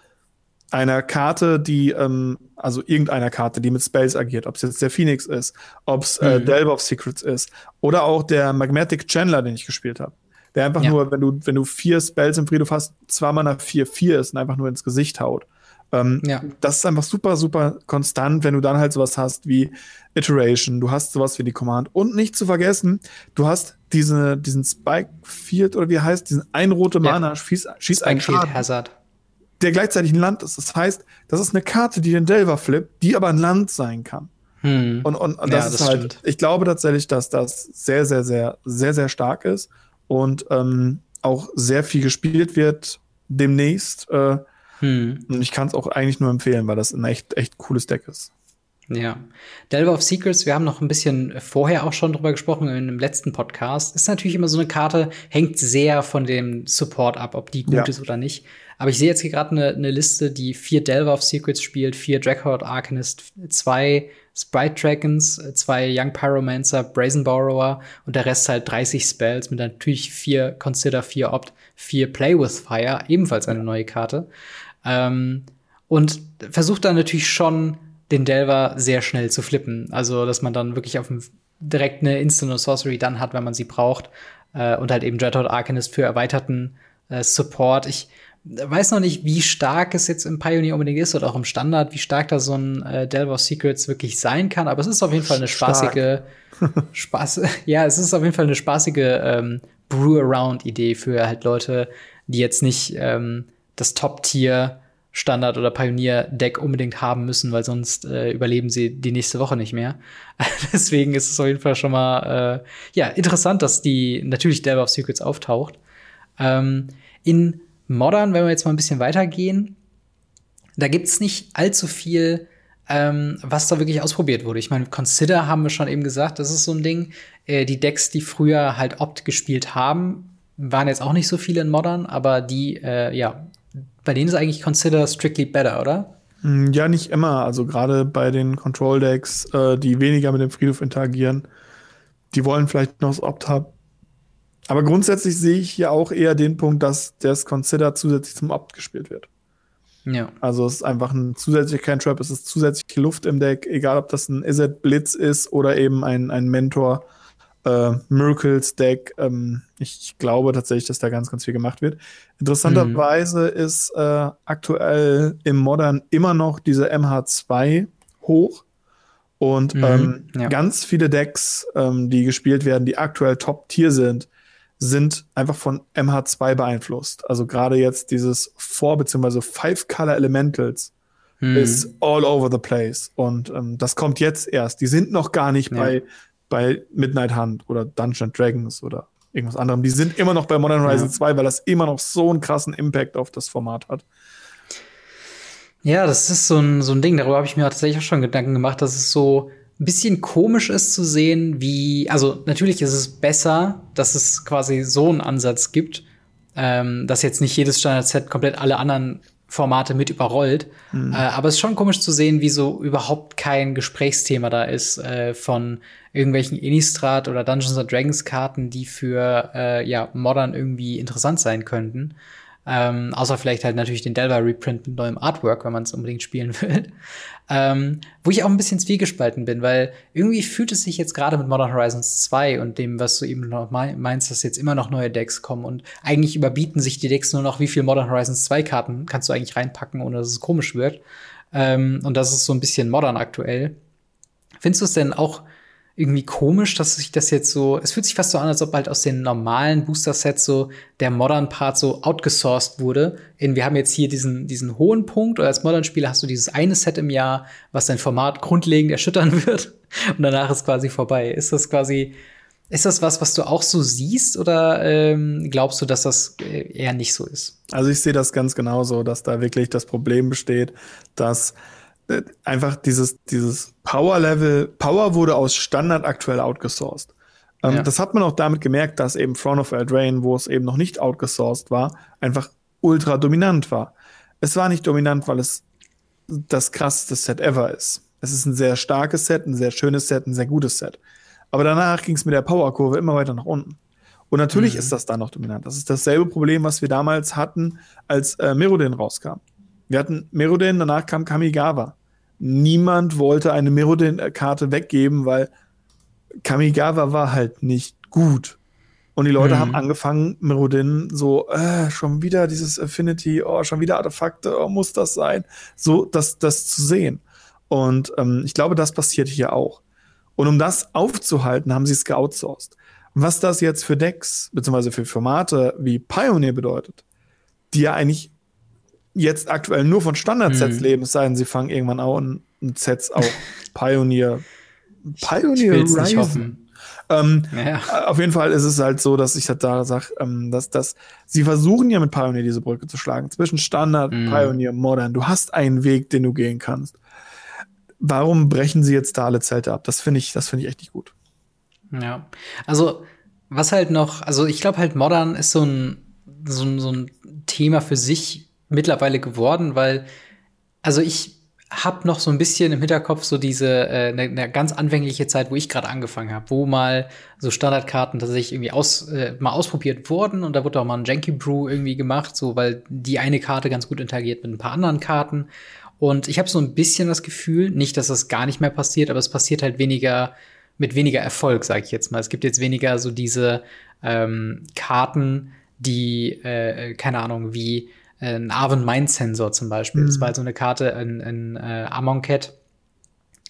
einer Karte, die, ähm, also irgendeiner Karte, die mit Spells agiert, ob es jetzt der Phoenix ist, ob es äh, mhm. Delve of Secrets ist oder auch der Magmatic Chandler, den ich gespielt habe. Der einfach ja. nur, wenn du, wenn du vier Spells im Friedhof hast, zweimal nach vier, vier ist und einfach nur ins Gesicht haut. Ähm, ja. Das ist einfach super, super konstant, wenn du dann halt sowas hast wie Iteration, du hast sowas wie die Command. Und nicht zu vergessen, du hast diese, diesen Spike Field oder wie heißt, diesen ein rote Mana, ja. schieß, schieß Spike Field Hazard der gleichzeitig ein Land ist. Das heißt, das ist eine Karte, die den Delver flippt, die aber ein Land sein kann. Hm. Und, und, und das, ja, das ist halt, stimmt. ich glaube tatsächlich, dass das sehr, sehr, sehr, sehr, sehr stark ist und ähm, auch sehr viel gespielt wird demnächst. Äh, hm. Und ich kann es auch eigentlich nur empfehlen, weil das ein echt, echt cooles Deck ist. Ja. Delver of Secrets, wir haben noch ein bisschen vorher auch schon drüber gesprochen in dem letzten Podcast. Ist natürlich immer so eine Karte, hängt sehr von dem Support ab, ob die gut ja. ist oder nicht. Aber ich sehe jetzt hier gerade eine, eine Liste, die vier Delver of Secrets spielt, vier Dracard Arcanist, zwei Sprite Dragons, zwei Young Pyromancer, Brazen Borrower und der Rest halt 30 Spells mit natürlich vier Consider, vier Opt, vier Play with Fire, ebenfalls eine neue Karte. Ähm, und versucht dann natürlich schon den Delver sehr schnell zu flippen. Also, dass man dann wirklich auf dem, direkt eine Instant Sorcery dann hat, wenn man sie braucht. Äh, und halt eben Dreadhorde Arcanist für erweiterten äh, Support. Ich weiß noch nicht, wie stark es jetzt im Pioneer unbedingt ist oder auch im Standard, wie stark da so ein äh, Delver Secrets wirklich sein kann. Aber es ist auf jeden Fall eine spaßige, (laughs) Spaß, (laughs) ja, es ist auf jeden Fall eine spaßige ähm, Brew-Around-Idee für halt Leute, die jetzt nicht ähm, das Top-Tier Standard- oder Pioneer-Deck unbedingt haben müssen, weil sonst äh, überleben sie die nächste Woche nicht mehr. (laughs) Deswegen ist es auf jeden Fall schon mal äh, ja interessant, dass die natürlich Delver of Secrets auftaucht. Ähm, in Modern, wenn wir jetzt mal ein bisschen weitergehen, da gibt's nicht allzu viel, ähm, was da wirklich ausprobiert wurde. Ich meine, Consider haben wir schon eben gesagt, das ist so ein Ding. Äh, die Decks, die früher halt Opt gespielt haben, waren jetzt auch nicht so viele in Modern, aber die, äh, ja, bei denen ist eigentlich Consider strictly better, oder? Hm, ja, nicht immer. Also gerade bei den Control Decks, äh, die weniger mit dem Friedhof interagieren, die wollen vielleicht noch das Opt haben aber grundsätzlich sehe ich hier auch eher den Punkt, dass das Consider zusätzlich zum Opt gespielt wird. Ja. Also es ist einfach ein zusätzlicher Cantrip, es ist zusätzliche Luft im Deck, egal ob das ein Izzet Blitz ist oder eben ein, ein Mentor äh, Miracles Deck. Ähm, ich, ich, glaube tatsächlich, dass da ganz, ganz viel gemacht wird. Interessanterweise mhm. ist äh, aktuell im Modern immer noch diese MH2 hoch. Und mhm, ähm, ja. ganz viele Decks, ähm, die gespielt werden, die aktuell Top-Tier sind, sind einfach von MH2 beeinflusst. Also gerade jetzt dieses Four- bzw. Five-Color Elementals hm. ist all over the place. Und ähm, das kommt jetzt erst. Die sind noch gar nicht ja. bei, bei Midnight Hunt oder Dungeon Dragons oder irgendwas anderem. Die sind immer noch bei Modern Horizon ja. 2, weil das immer noch so einen krassen Impact auf das Format hat. Ja, das ist so ein, so ein Ding. Darüber habe ich mir tatsächlich auch schon Gedanken gemacht, dass es so ein bisschen komisch ist zu sehen, wie, also natürlich ist es besser, dass es quasi so einen Ansatz gibt, ähm, dass jetzt nicht jedes Standard-Set komplett alle anderen Formate mit überrollt. Mhm. Äh, aber es ist schon komisch zu sehen, wie so überhaupt kein Gesprächsthema da ist äh, von irgendwelchen Innistrad oder Dungeons Dragons Karten, die für äh, ja modern irgendwie interessant sein könnten. Ähm, außer vielleicht halt natürlich den Delver Reprint mit neuem Artwork, wenn man es unbedingt spielen (laughs) will. Ähm, wo ich auch ein bisschen zwiegespalten bin, weil irgendwie fühlt es sich jetzt gerade mit Modern Horizons 2 und dem, was du eben noch meinst, dass jetzt immer noch neue Decks kommen und eigentlich überbieten sich die Decks nur noch, wie viel Modern Horizons 2 Karten kannst du eigentlich reinpacken, ohne dass es komisch wird. Ähm, und das ist so ein bisschen modern aktuell. Findest du es denn auch irgendwie komisch, dass sich das jetzt so, es fühlt sich fast so an, als ob halt aus den normalen Booster-Sets so der Modern-Part so outgesourced wurde. In, wir haben jetzt hier diesen, diesen hohen Punkt, oder als Modern-Spieler hast du dieses eine Set im Jahr, was dein Format grundlegend erschüttern (laughs) wird. Und danach ist quasi vorbei. Ist das quasi, ist das was, was du auch so siehst, oder ähm, glaubst du, dass das äh, eher nicht so ist? Also ich sehe das ganz genauso, dass da wirklich das Problem besteht, dass einfach dieses, dieses Power Level, Power wurde aus Standard aktuell outgesourced. Ähm, Ja. Das hat man auch damit gemerkt, dass eben Throne of Eldraine, wo es eben noch nicht outgesourced war, einfach ultra dominant war. Es war nicht dominant, weil es das krasseste Set ever ist. Es ist ein sehr starkes Set, ein sehr schönes Set, ein sehr gutes Set. Aber danach ging es mit der Powerkurve immer weiter nach unten. Und natürlich Mhm. ist das da noch dominant. Das ist dasselbe Problem, was wir damals hatten, als äh, Merodin rauskam. Wir hatten Merodin, danach kam Kamigawa. Niemand wollte eine Merodin-Karte weggeben, weil Kamigawa war halt nicht gut. Und die Leute Mhm. haben angefangen, Merodin so, äh, schon wieder dieses Affinity, oh, schon wieder Artefakte, oh, muss das sein? So, das, das zu sehen. Und ähm, ich glaube, das passiert hier auch. Und um das aufzuhalten, haben sie es geoutsourced. Was das jetzt für Decks, beziehungsweise für Formate wie Pioneer bedeutet, die ja eigentlich jetzt aktuell nur von Standardsets Mhm. leben, es sei denn, sie fangen irgendwann auch an, und Sets auch (laughs) Pioneer. Pioneer ich hoffen. Ähm, Ja. auf jeden Fall ist es halt so, dass ich halt da sage, ähm, dass, dass sie versuchen ja mit Pioneer diese Brücke zu schlagen zwischen Standard, Mhm. Pioneer, Modern. Du hast einen Weg, den du gehen kannst. Warum brechen sie jetzt da alle Zelte ab? Das finde ich, das finde ich echt nicht gut. Ja, also was halt noch, also ich glaube halt Modern ist so ein, so, ein, so ein Thema für sich mittlerweile geworden, weil, also ich habe noch so ein bisschen im Hinterkopf so diese äh, ne, ne ganz anfängliche Zeit, wo ich gerade angefangen habe, wo mal so Standardkarten tatsächlich irgendwie aus, äh, mal ausprobiert wurden und da wurde auch mal ein Janky Brew irgendwie gemacht, so weil die eine Karte ganz gut interagiert mit ein paar anderen Karten. Und ich habe so ein bisschen das Gefühl, nicht, dass das gar nicht mehr passiert, aber es passiert halt weniger mit weniger Erfolg, sage ich jetzt mal. Es gibt jetzt weniger so diese ähm, Karten, die, äh, keine Ahnung, wie äh, ein Arven Mind Sensor zum Beispiel. Mhm. Das war halt so eine Karte in, in äh, Amonkhet,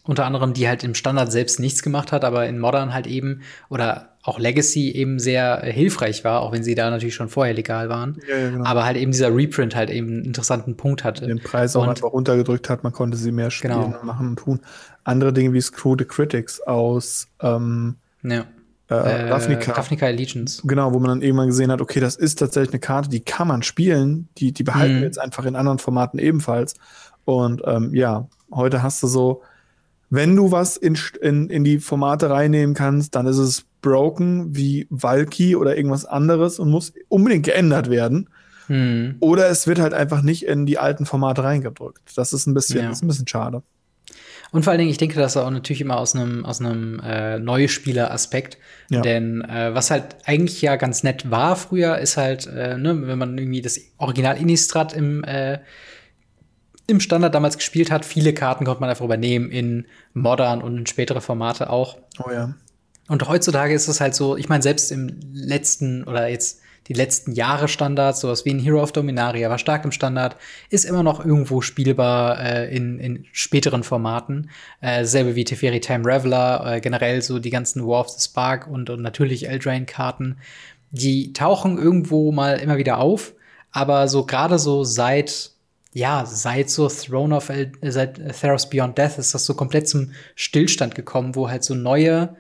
unter anderem, die halt im Standard selbst nichts gemacht hat, aber in Modern halt eben oder auch Legacy eben sehr äh, hilfreich war, auch wenn sie da natürlich schon vorher legal waren. Ja, ja, genau. Aber halt eben dieser Reprint halt eben einen interessanten Punkt hatte. den Preis auch Und- einfach runtergedrückt hat, man konnte sie mehr spielen Genau. und machen und tun. Andere Dinge wie Screw the Critics aus ähm, Ja. Äh, Äh, Ravnica. Ravnica Allegiance. Genau, wo man dann irgendwann gesehen hat, okay, das ist tatsächlich eine Karte, die kann man spielen, die, die behalten Mhm. wir jetzt einfach in anderen Formaten ebenfalls. Und ähm, ja, heute hast du so, wenn du was in, in, in die Formate reinnehmen kannst, dann ist es broken wie Valky oder irgendwas anderes und muss unbedingt geändert werden. Hm. Oder es wird halt einfach nicht in die alten Formate reingedrückt. Das ist ein bisschen, Ja. ist ein bisschen schade. Und vor allen Dingen, ich denke, das ist auch natürlich immer aus einem aus einem äh, Neuspieler-Aspekt. Ja. Denn äh, was halt eigentlich ja ganz nett war früher, ist halt, äh, ne, wenn man irgendwie das Original Innistrad im äh, im Standard damals gespielt hat, viele Karten konnte man einfach übernehmen in Modern und in spätere Formate auch. Oh ja. Und heutzutage ist es halt so, ich meine, selbst im letzten oder jetzt die letzten Jahre Standards, sowas wie ein Hero of Dominaria war stark im Standard, ist immer noch irgendwo spielbar äh, in, in späteren Formaten. Äh, selbe wie Teferi Time Reveler, äh, generell so die ganzen War of the Spark und, und natürlich Eldraine-Karten. Die tauchen irgendwo mal immer wieder auf, aber so gerade so seit ja, seit so Throne of El seit Theros Beyond Death ist das so komplett zum Stillstand gekommen, wo halt so neue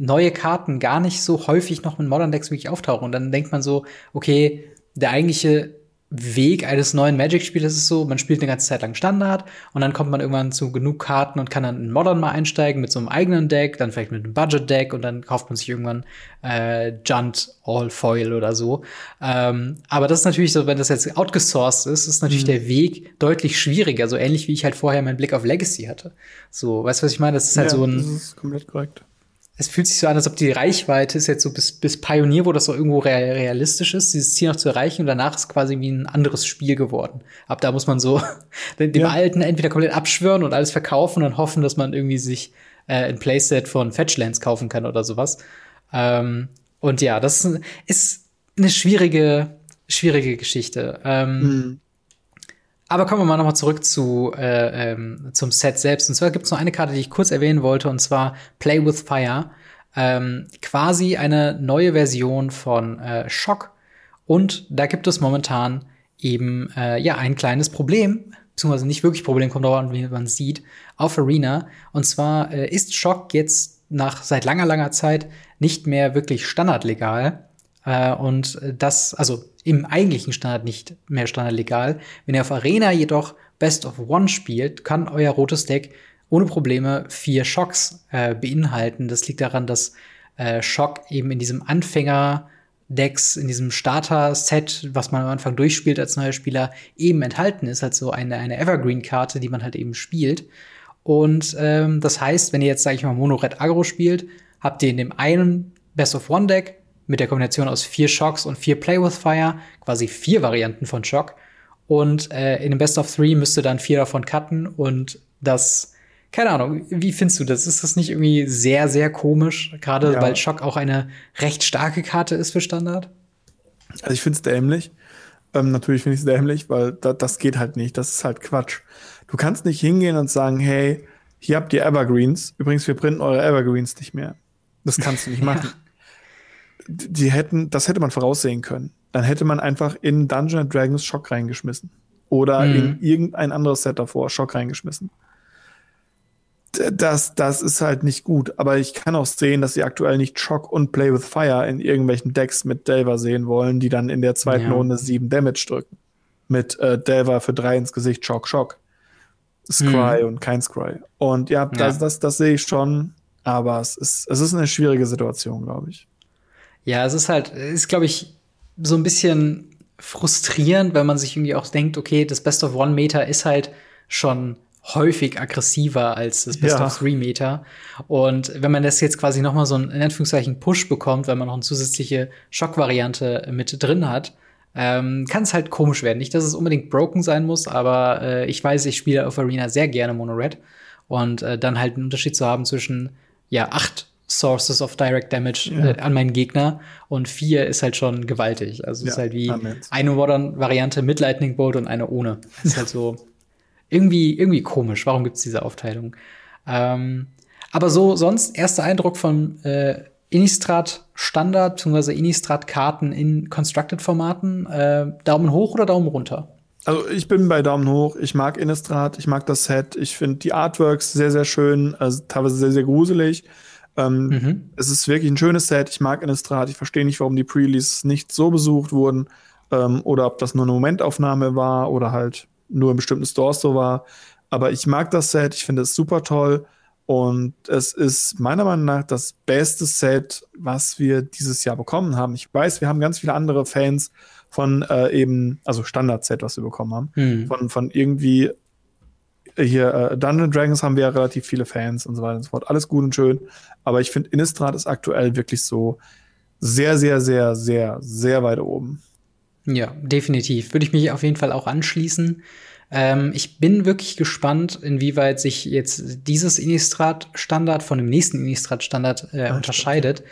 neue Karten gar nicht so häufig noch mit Modern Decks wirklich auftauchen. Und dann denkt man so, okay, der eigentliche Weg eines neuen Magic-Spielers ist so, man spielt eine ganze Zeit lang Standard und dann kommt man irgendwann zu genug Karten und kann dann in Modern mal einsteigen mit so einem eigenen Deck, dann vielleicht mit einem Budget-Deck und dann kauft man sich irgendwann äh, Junt All Foil oder so. Ähm, aber das ist natürlich so, wenn das jetzt outgesourced ist, ist natürlich der Weg deutlich schwieriger, so ähnlich wie ich halt vorher meinen Blick auf Legacy hatte. So, weißt du, was ich meine? Das ist halt ja, so ein das ist komplett korrekt. Es fühlt sich so an, als ob die Reichweite ist jetzt so bis, bis Pioneer, wo das so irgendwo real, realistisch ist, dieses Ziel noch zu erreichen und danach ist quasi wie ein anderes Spiel geworden. Ab da muss man so (laughs) dem Ja. Alten entweder komplett abschwören und alles verkaufen und hoffen, dass man irgendwie sich äh, ein Playset von Fetchlands kaufen kann oder sowas. Ähm, und ja, das ist eine schwierige, schwierige Geschichte. Ähm, Mhm. Aber kommen wir mal nochmal zurück zu, äh, ähm, zum Set selbst. Und zwar gibt es noch eine Karte, die ich kurz erwähnen wollte, und zwar Play with Fire. Ähm, quasi eine neue Version von äh, Shock. Und da gibt es momentan eben äh, ja ein kleines Problem, beziehungsweise nicht wirklich Problem, kommt auch an, wie man sieht, auf Arena. Und zwar äh, ist Shock jetzt nach seit langer, langer Zeit nicht mehr wirklich standardlegal. Äh, und das, also im eigentlichen Standard nicht mehr standardlegal. Wenn ihr auf Arena jedoch Best of One spielt, kann euer rotes Deck ohne Probleme vier Schocks äh, beinhalten. Das liegt daran, dass äh, Schock eben in diesem Anfänger Decks in diesem Starter-Set, was man am Anfang durchspielt als neuer Spieler, eben enthalten ist, also eine, eine Evergreen-Karte, die man halt eben spielt. Und ähm, das heißt, wenn ihr jetzt, sage ich mal, Mono-Red Agro spielt, habt ihr in dem einen Best-of-One-Deck mit der Kombination aus vier Shocks und vier Play with Fire, quasi vier Varianten von Shock. Und äh, in dem Best of Three müsst ihr dann vier davon cutten und das keine Ahnung, wie findest du das? Ist das nicht irgendwie sehr, sehr komisch? Gerade ja. weil Schock auch eine recht starke Karte ist für Standard? Also ich finde es dämlich. Ähm, natürlich finde ich es dämlich, weil da, das geht halt nicht. Das ist halt Quatsch. Du kannst nicht hingehen und sagen, hey, hier habt ihr Evergreens. Übrigens, wir printen eure Evergreens nicht mehr. Das kannst du nicht machen. Die hätten, das hätte man voraussehen können. Dann hätte man einfach in Dungeon Dragons Schock reingeschmissen. Oder mhm. in irgendein anderes Set davor Schock reingeschmissen das, das ist halt nicht gut. Aber ich kann auch sehen, dass sie aktuell nicht Shock und Play with Fire in irgendwelchen Decks mit Delver sehen wollen, die dann in der zweiten ja. Runde sieben Damage drücken. Mit äh, Delver für drei ins Gesicht, Shock, Shock. Scry hm. und kein Scry. Und ja, das, ja. das, das sehe ich schon. Aber es ist, es ist eine schwierige Situation, glaube ich. Ja, es ist halt, ist, glaube ich, so ein bisschen frustrierend, wenn man sich irgendwie auch denkt, okay, das Best of One Meter ist halt schon häufig aggressiver als das Best ja. of Three Meter. Und wenn man das jetzt quasi noch mal so ein, in Anführungszeichen, Push bekommt, weil man noch eine zusätzliche Schockvariante mit drin hat, ähm, kann es halt komisch werden. Nicht, dass es unbedingt broken sein muss, aber äh, ich weiß, ich spiele auf Arena sehr gerne Mono Red. Und äh, dann halt einen Unterschied zu haben zwischen, ja, acht Sources of Direct Damage ja. äh, an meinen Gegner und vier ist halt schon gewaltig. Also ja, ist halt wie Amen. eine Modern-Variante mit Lightning Bolt und eine ohne. Ist halt so (laughs) irgendwie, irgendwie komisch. Warum gibt es diese Aufteilung? Ähm, aber so sonst erster Eindruck von äh, Innistrad Standard bzw. Innistrad Karten in Constructed Formaten. Äh, Daumen hoch oder Daumen runter? Also ich bin bei Daumen hoch. Ich mag Innistrad, ich mag das Set. Ich finde die Artworks sehr, sehr schön, also teilweise sehr, sehr gruselig. Ähm, mhm. Es ist wirklich ein schönes Set. Ich mag Innistrad. Ich verstehe nicht, warum die Pre-Releases nicht so besucht wurden. Ähm, oder ob das nur eine Momentaufnahme war oder halt nur in bestimmten Stores so war. Aber ich mag das Set, ich finde es super toll. Und es ist meiner Meinung nach das beste Set, was wir dieses Jahr bekommen haben. Ich weiß, wir haben ganz viele andere Fans von äh, eben, also Standard-Set, was wir bekommen haben. Hm. Von, von irgendwie hier äh, Dungeon Dragons haben wir ja relativ viele Fans und so weiter und so fort. Alles gut und schön. Aber ich finde, Innistrad ist aktuell wirklich so sehr, sehr, sehr, sehr, sehr weit oben. Ja, definitiv. Würde ich mich auf jeden Fall auch anschließen. Ähm, ich bin wirklich gespannt, inwieweit sich jetzt dieses Innistrad-Standard von dem nächsten Innistrad-Standard äh, unterscheidet.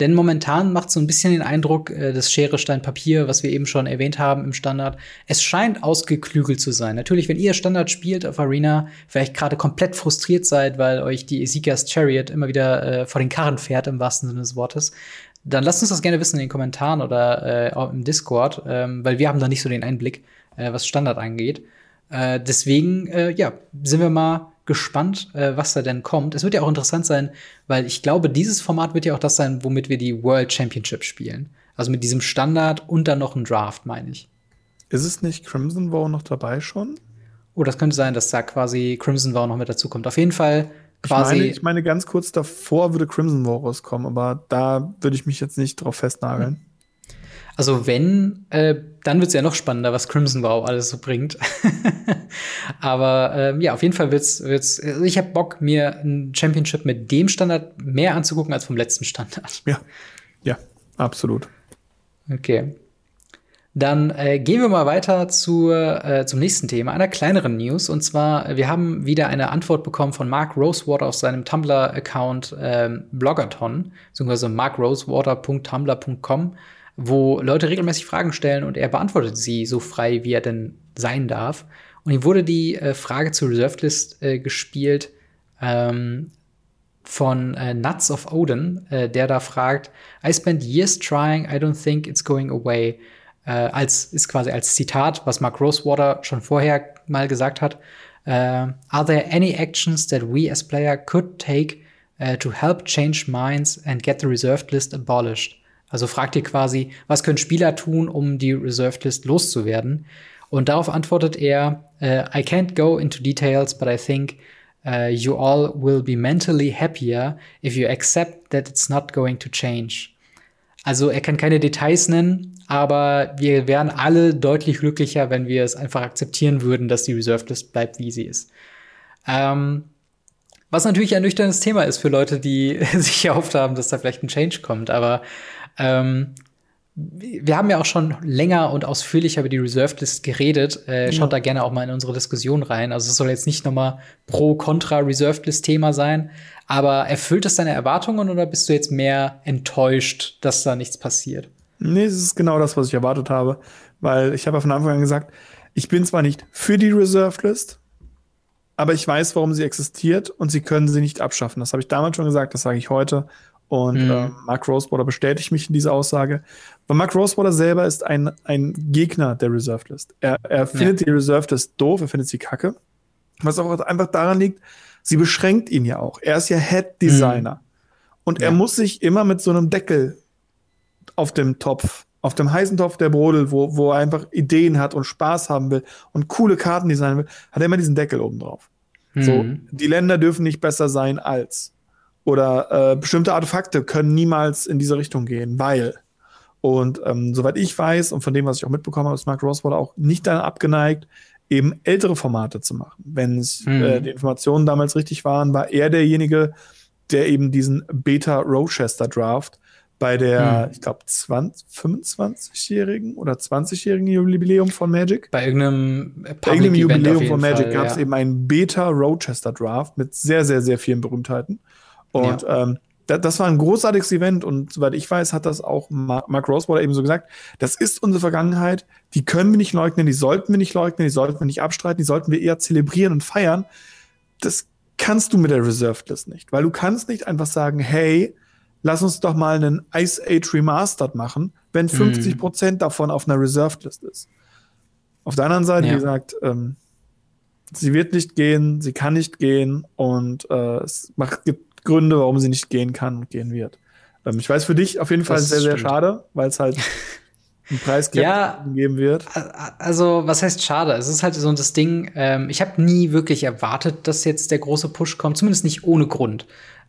Denn momentan macht so ein bisschen den Eindruck, äh, das Schere, Stein, Papier, was wir eben schon erwähnt haben im Standard, es scheint ausgeklügelt zu sein. Natürlich, wenn ihr Standard spielt auf Arena, vielleicht gerade komplett frustriert seid, weil euch die Esikas Chariot immer wieder äh, vor den Karren fährt, im wahrsten Sinne des Wortes, dann lasst uns das gerne wissen in den Kommentaren oder äh, im Discord, ähm, weil wir haben da nicht so den Einblick, äh, was Standard angeht. Äh, deswegen, äh, ja, sind wir mal gespannt, äh, was da denn kommt. Es wird ja auch interessant sein, weil ich glaube, dieses Format wird ja auch das sein, womit wir die World Championship spielen. Also mit diesem Standard und dann noch ein Draft, meine ich. Ist es nicht Crimson Vow noch dabei schon? Oh, das könnte sein, dass da quasi Crimson Vow noch mit dazu kommt. Auf jeden Fall quasi. Ich meine, ich meine, ganz kurz davor würde Crimson War rauskommen, aber da würde ich mich jetzt nicht drauf festnageln. Also wenn, äh, dann wird es ja noch spannender, was Crimson War alles so bringt. (laughs) aber ähm, ja, auf jeden Fall wird's, wird's. Also ich habe Bock, mir ein Championship mit dem Standard mehr anzugucken als vom letzten Standard. Ja, ja, absolut. Okay. Dann äh, gehen wir mal weiter zu, äh, zum nächsten Thema, einer kleineren News. Und zwar, wir haben wieder eine Antwort bekommen von Mark Rosewater auf seinem Tumblr-Account ähm, Bloggerton, beziehungsweise markrosewater.tumblr.com, wo Leute regelmäßig Fragen stellen und er beantwortet sie so frei, wie er denn sein darf. Und ihm wurde die äh, Frage zur Reserved List äh, gespielt ähm, von äh, Nuts of Odin, äh, der da fragt, I spent years trying, I don't think it's going away äh, als ist quasi als Zitat, was Mark Rosewater schon vorher mal gesagt hat. Äh, Are there any actions that we as player could take to help change minds and get the reserved list abolished? Also fragt ihr quasi, was können Spieler tun, um die reserved list loszuwerden? Und darauf antwortet er, uh, I can't go into details, but I think uh, you all will be mentally happier if you accept that it's not going to change. Also er kann keine Details nennen, aber wir wären alle deutlich glücklicher, wenn wir es einfach akzeptieren würden, dass die Reserved List bleibt, wie sie ist. Ähm, was natürlich ein nüchternes Thema ist für Leute, die (laughs) sich erhofft haben, dass da vielleicht ein Change kommt. Aber ähm, wir haben ja auch schon länger und ausführlicher über die Reserved List geredet. Äh, schaut ja. da gerne auch mal in unsere Diskussion rein. Also es soll jetzt nicht nochmal pro-contra Reserved List Thema sein. Aber erfüllt es deine Erwartungen oder bist du jetzt mehr enttäuscht, dass da nichts passiert? Nee, es ist genau das, was ich erwartet habe. Weil ich habe von Anfang an gesagt, ich bin zwar nicht für die Reserved List, aber ich weiß, warum sie existiert und sie können sie nicht abschaffen. Das habe ich damals schon gesagt, das sage ich heute. Und mhm. äh, Mark Rosewater bestätigt mich in dieser Aussage. Weil Mark Rosewater selber ist ein, ein Gegner der Reserved List. Er, er findet ja. die Reserved List doof, er findet sie kacke. Was auch einfach daran liegt, sie beschränkt ihn ja auch. Er ist ja Head Designer. Mhm. Und ja. er muss sich immer mit so einem Deckel auf dem Topf, auf dem heißen Topf der Brodel, wo, wo er einfach Ideen hat und Spaß haben will und coole Karten designen will, hat er immer diesen Deckel oben drauf. Mhm. So, die Länder dürfen nicht besser sein als. Oder äh, bestimmte Artefakte können niemals in diese Richtung gehen, weil. Und ähm, soweit ich weiß und von dem, was ich auch mitbekommen habe, ist Mark Roswell auch nicht daran abgeneigt, eben ältere Formate zu machen. Wenn mhm. äh, die Informationen damals richtig waren, war er derjenige, der eben diesen Beta Rochester Draft bei der, hm. ich glaube, 25-jährigen oder 20-jährigen Jubiläum von Magic. Bei irgendeinem, bei irgendeinem Jubiläum von Magic gab es ja. eben einen Beta Rochester Draft mit sehr, sehr, sehr vielen Berühmtheiten. Und ja. ähm, da, das war ein großartiges Event und soweit ich weiß, hat das auch Mark, Mark Rosewater eben so gesagt. Das ist unsere Vergangenheit, die können wir nicht leugnen, die sollten wir nicht leugnen, die sollten wir nicht abstreiten, die sollten wir eher zelebrieren und feiern. Das kannst du mit der Reserved List nicht, weil du kannst nicht einfach sagen, hey, lass uns doch mal einen Ice Age Remastered machen, wenn 50 mhm. Prozent davon auf einer Reserved List ist. Auf der anderen Seite, ja. wie gesagt, ähm, sie wird nicht gehen, sie kann nicht gehen und äh, es macht, gibt Gründe, warum sie nicht gehen kann und gehen wird. Ähm, ich weiß für dich auf jeden Fall das sehr, stimmt. sehr schade, weil es halt (laughs) einen Preis ja, geben wird. Also, was heißt schade? Es ist halt so das Ding, ähm, ich habe nie wirklich erwartet, dass jetzt der große Push kommt, zumindest nicht ohne Grund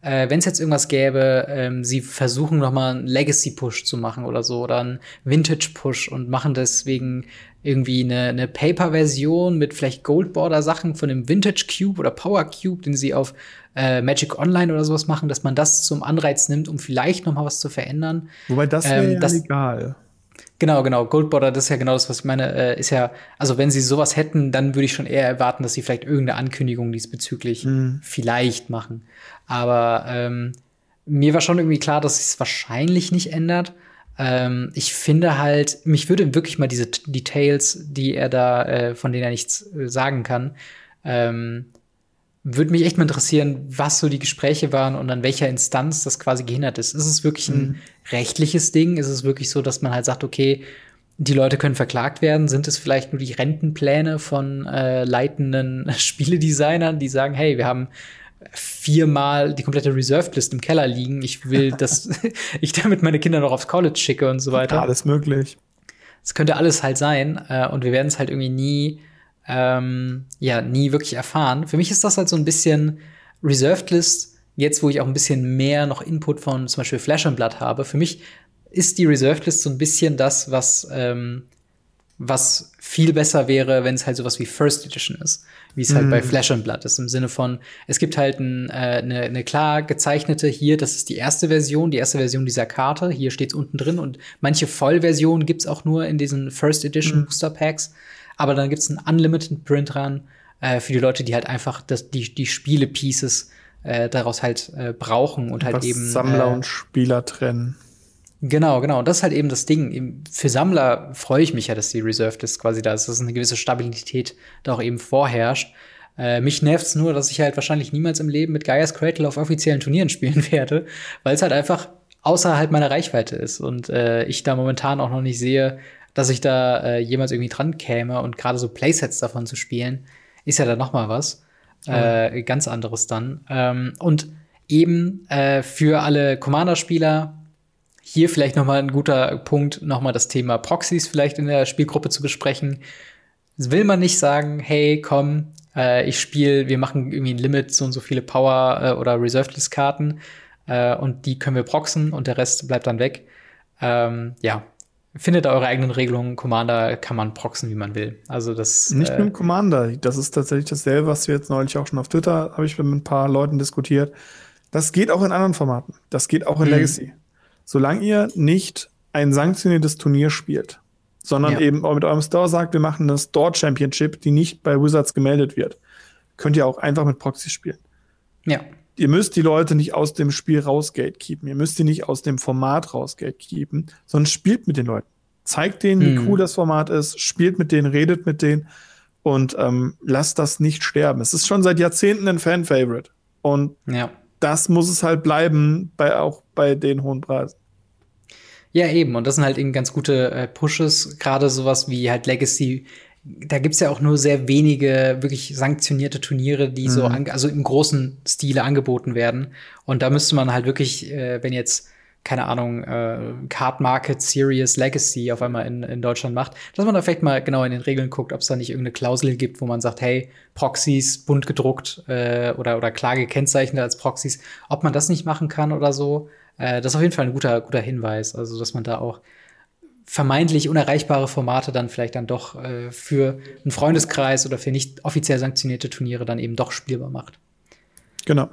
äh, wenn es jetzt irgendwas gäbe, ähm, sie versuchen noch mal einen Legacy-Push zu machen oder so oder einen Vintage-Push und machen deswegen irgendwie eine, eine Paper-Version mit vielleicht Gold-Border-Sachen von dem Vintage Cube oder Power Cube, den sie auf äh, Magic Online oder sowas machen, dass man das zum Anreiz nimmt, um vielleicht noch mal was zu verändern. Wobei das wäre ähm, ja legal. Genau, genau. Goldborder, das ist ja genau das, was ich meine. Äh, ist ja, also wenn sie sowas hätten, dann würde ich schon eher erwarten, dass sie vielleicht irgendeine Ankündigung diesbezüglich mhm. vielleicht machen. Aber ähm, mir war schon irgendwie klar, dass es wahrscheinlich nicht ändert. Ähm, ich finde halt, mich würde wirklich mal diese Details, die er da, äh, von denen er nichts äh, sagen kann, ähm, würde mich echt mal interessieren, was so die Gespräche waren und an welcher Instanz das quasi gehindert ist. Ist es wirklich ein mhm. rechtliches Ding? Ist es wirklich so, dass man halt sagt, okay, die Leute können verklagt werden? Sind es vielleicht nur die Rentenpläne von äh, leitenden (laughs) Spieledesignern, die sagen, hey, wir haben viermal die komplette Reserved-List im Keller liegen. Ich will, (laughs) dass (laughs) ich damit meine Kinder noch aufs College schicke und so weiter. Alles möglich. Es könnte alles halt sein äh, und wir werden es halt irgendwie nie, ähm, ja, nie wirklich erfahren. Für mich ist das halt so ein bisschen Reserved List. Jetzt, wo ich auch ein bisschen mehr noch Input von zum Beispiel Flash and Blood habe, für mich ist die Reserved List so ein bisschen das, was ähm, was viel besser wäre, wenn es halt sowas wie First Edition ist, wie es halt bei mhm. Flash and Blood ist, im Sinne von, es gibt halt äh, eine, eine klar gezeichnete hier, das ist die erste Version, die erste Version dieser Karte, hier steht's unten drin und manche Vollversionen gibt's auch nur in diesen First Edition mhm. Booster Packs, aber dann gibt's einen Unlimited Print dran, äh, für die Leute, die halt einfach das, die, die Spiele-Pieces äh, daraus halt äh, brauchen und halt Was eben Sammler äh, und Spieler trennen. Genau, genau. Und das ist halt eben das Ding. Für Sammler freue ich mich ja, dass die Reserved ist quasi da ist, dass eine gewisse Stabilität da auch eben vorherrscht. Äh, mich nervt's nur, dass ich halt wahrscheinlich niemals im Leben mit Gaia's Cradle auf offiziellen Turnieren (laughs) spielen werde, weil es halt einfach außerhalb meiner Reichweite ist und äh, ich da momentan auch noch nicht sehe, dass ich da äh, jemals irgendwie dran käme und gerade so Playsets davon zu spielen, ist ja dann noch mal was mhm. ganz anderes dann. Ähm, und eben äh, für alle Commander-Spieler hier vielleicht noch mal ein guter Punkt, noch mal das Thema Proxys vielleicht in der Spielgruppe zu besprechen. Will man nicht sagen, hey, komm, Äh, ich spiele, wir machen irgendwie ein Limit, so und so viele Power- äh, oder Reserved-List-Karten äh, und die können wir proxen und der Rest bleibt dann weg. Ähm, ja, findet eure eigenen Regelungen. Commander kann man proxen, wie man will. Also das nicht äh, nur im Commander. Das ist tatsächlich dasselbe, was wir jetzt neulich auch schon auf Twitter habe ich mit ein paar Leuten diskutiert. Das geht auch in anderen Formaten. Das geht auch in mhm. Legacy. Solange ihr nicht ein sanktioniertes Turnier spielt, sondern ja. eben mit eurem Store sagt, wir machen eine Store Championship, die nicht bei Wizards gemeldet wird, könnt ihr auch einfach mit Proxy spielen. Ja. Ihr müsst die Leute nicht aus dem Spiel raus gatekeepen. Ihr müsst die nicht aus dem Format raus gatekeepen, sondern spielt mit den Leuten. Zeigt denen, wie mhm. cool das Format ist, spielt mit denen, redet mit denen und ähm, lasst das nicht sterben. Es ist schon seit Jahrzehnten ein Fan-Favorite. Und ja. das muss es halt bleiben, bei, auch bei den hohen Preisen. Ja, eben. Und das sind halt eben ganz gute äh, Pushes. Gerade sowas wie halt Legacy. Da gibt's ja auch nur sehr wenige wirklich sanktionierte Turniere, die mhm. so, also im großen Stile angeboten werden. Und da müsste man halt wirklich, äh, wenn jetzt keine Ahnung, äh, Card Market Serious Legacy auf einmal in, in Deutschland macht, dass man da vielleicht mal genau in den Regeln guckt, ob es da nicht irgendeine Klausel gibt, wo man sagt, hey, Proxys bunt gedruckt äh, oder, oder klar gekennzeichnet als Proxys, ob man das nicht machen kann oder so. Äh, das ist auf jeden Fall ein guter, guter Hinweis. Also, dass man da auch vermeintlich unerreichbare Formate dann vielleicht dann doch äh, für einen Freundeskreis oder für nicht offiziell sanktionierte Turniere dann eben doch spielbar macht. Genau.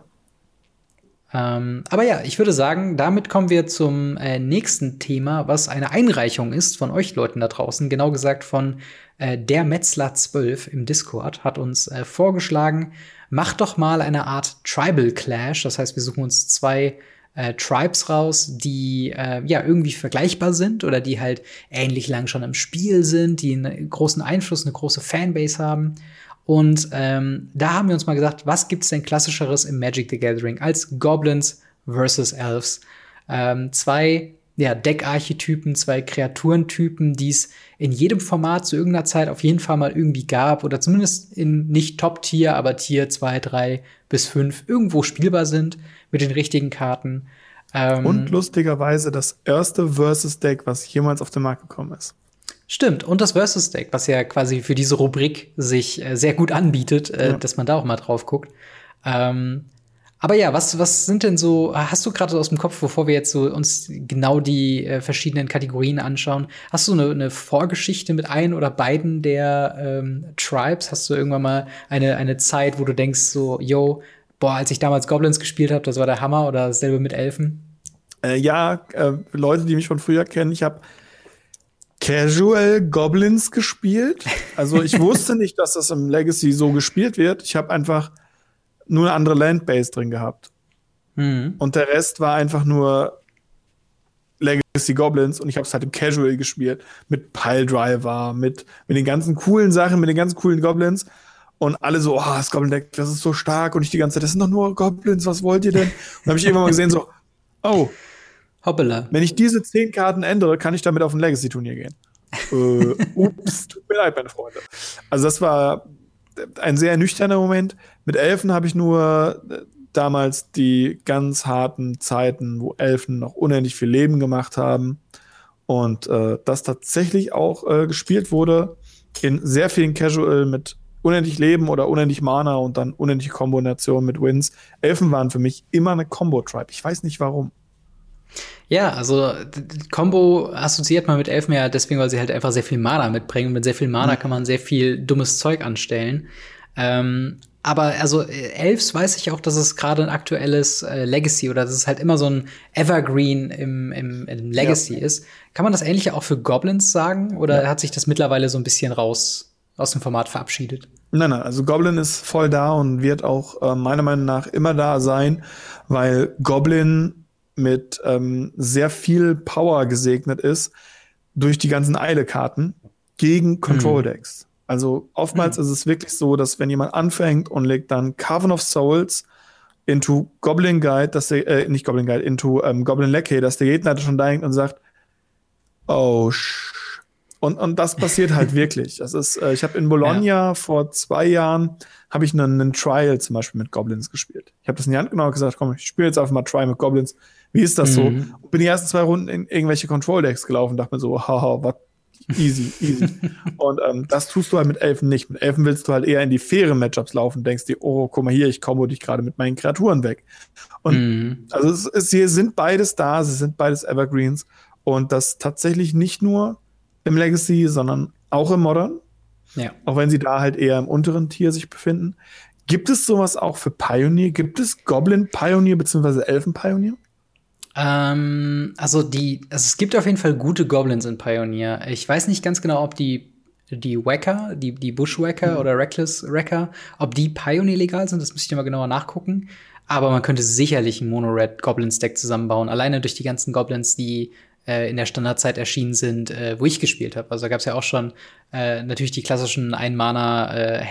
Ähm, aber ja, ich würde sagen, damit kommen wir zum äh, nächsten Thema, was eine Einreichung ist von euch Leuten da draußen. Genau gesagt von äh, der Metzler 12 im Discord hat uns äh, vorgeschlagen, macht doch mal eine Art Tribal Clash. Das heißt, wir suchen uns zwei äh, Tribes raus, die äh, ja irgendwie vergleichbar sind oder die halt ähnlich lang schon im Spiel sind, die einen großen Einfluss, eine große Fanbase haben. Und ähm, da haben wir uns mal gesagt, was gibt's denn klassischeres im Magic the Gathering als Goblins versus Elves? Ähm, zwei ja, Deckarchetypen, zwei Kreaturentypen, die es in jedem Format zu irgendeiner Zeit auf jeden Fall mal irgendwie gab oder zumindest in nicht Top-Tier, aber Tier 2, 3 bis 5 irgendwo spielbar sind mit den richtigen Karten. Ähm, und lustigerweise das erste Versus-Deck, was jemals auf den Markt gekommen ist. Stimmt, und das Versus-Deck, was ja quasi für diese Rubrik sich äh, sehr gut anbietet, äh, ja. dass man da auch mal drauf guckt. Ähm, aber ja, was, was sind denn so, hast du gerade aus dem Kopf, bevor wir jetzt so uns genau die äh, verschiedenen Kategorien anschauen, hast du eine, eine Vorgeschichte mit ein oder beiden der ähm, Tribes? Hast du irgendwann mal eine, eine Zeit, wo du denkst so, yo, boah, als ich damals Goblins gespielt habe, das war der Hammer oder dasselbe mit Elfen? Äh, ja, äh, Leute, die mich von früher kennen, ich habe Casual Goblins gespielt. Also ich wusste nicht, dass das im Legacy so gespielt wird. Ich habe einfach nur eine andere Landbase drin gehabt. Mhm. Und der Rest war einfach nur Legacy Goblins und ich habe es halt im Casual gespielt. Mit Piledriver, mit, mit den ganzen coolen Sachen, mit den ganzen coolen Goblins. Und alle so, oh, das Goblin Deck, das ist so stark. Und ich die ganze Zeit, das sind doch nur Goblins, was wollt ihr denn? Und habe ich irgendwann mal gesehen, so, oh, Hoppala. Wenn ich diese zehn Karten ändere, kann ich damit auf ein Legacy-Turnier gehen. äh, (laughs) ups, tut mir leid, meine Freunde. Also das war ein sehr nüchterner Moment. Mit Elfen habe ich nur äh, damals die ganz harten Zeiten, wo Elfen noch unendlich viel Leben gemacht haben. Und äh, das tatsächlich auch äh, gespielt wurde in sehr vielen Casual mit unendlich Leben oder unendlich Mana und dann unendliche Kombination mit Wins. Elfen waren für mich immer eine Combo-Tribe. Ich weiß nicht warum. Ja, also Combo assoziiert man mit Elfen ja deswegen, weil sie halt einfach sehr viel Mana mitbringen. Und mit sehr viel Mana mhm. kann man sehr viel dummes Zeug anstellen. Ähm, aber also Elves weiß ich auch, dass es gerade ein aktuelles äh, Legacy oder dass es halt immer so ein Evergreen im, im, im Legacy ja. ist. Kann man das ähnliche auch für Goblins sagen? Oder ja. hat sich das mittlerweile so ein bisschen raus aus dem Format verabschiedet? Nein, nein, also Goblin ist voll da und wird auch äh, meiner Meinung nach immer da sein, weil Goblin mit ähm, sehr viel Power gesegnet ist durch die ganzen Eile-Karten gegen Control-Decks. Mhm. Also oftmals mhm. ist es wirklich so, dass wenn jemand anfängt und legt dann Carven of Souls into Goblin Guide, dass der, äh, nicht Goblin Guide, into ähm, Goblin Lackey, dass der Gegner schon da hängt und sagt, oh, sh und, und das passiert halt (laughs) wirklich. Das ist, äh, ich habe in Bologna ja. vor zwei Jahren habe ich einen, einen, Trial zum Beispiel mit Goblins gespielt. Ich habe das in die Hand genommen und gesagt, komm, ich spiele jetzt einfach mal Trial mit Goblins. Wie ist das mhm. so? Und bin die ersten zwei Runden in irgendwelche Control Decks gelaufen, dachte mir so, haha, was Easy, easy. (laughs) und ähm, das tust du halt mit Elfen nicht. Mit Elfen willst du halt eher in die fairen Matchups laufen, denkst dir, oh, guck mal hier, ich komme dich gerade mit meinen Kreaturen weg. Und mhm. also es, es, sie sind beides da, sie sind beides Evergreens. Und das tatsächlich nicht nur im Legacy, sondern auch im Modern. Ja. Auch wenn sie da halt eher im unteren Tier sich befinden. Gibt es sowas auch für Pioneer? Gibt es Goblin Pioneer bzw. Elfen Pioneer? Ähm, also die, also es gibt auf jeden Fall gute Goblins in Pioneer. Ich weiß nicht ganz genau, ob die die Wacker, die, die Bushwacker mhm. oder Reckless Wrecker, ob die Pioneer legal sind, das müsste ich mal genauer nachgucken. Aber man könnte sicherlich ein Mono-Red Goblin-Stack zusammenbauen, alleine durch die ganzen Goblins, die äh, in der Standardzeit erschienen sind, äh, wo ich gespielt habe. Also da gab es ja auch schon äh, natürlich die klassischen Ein-Mana äh,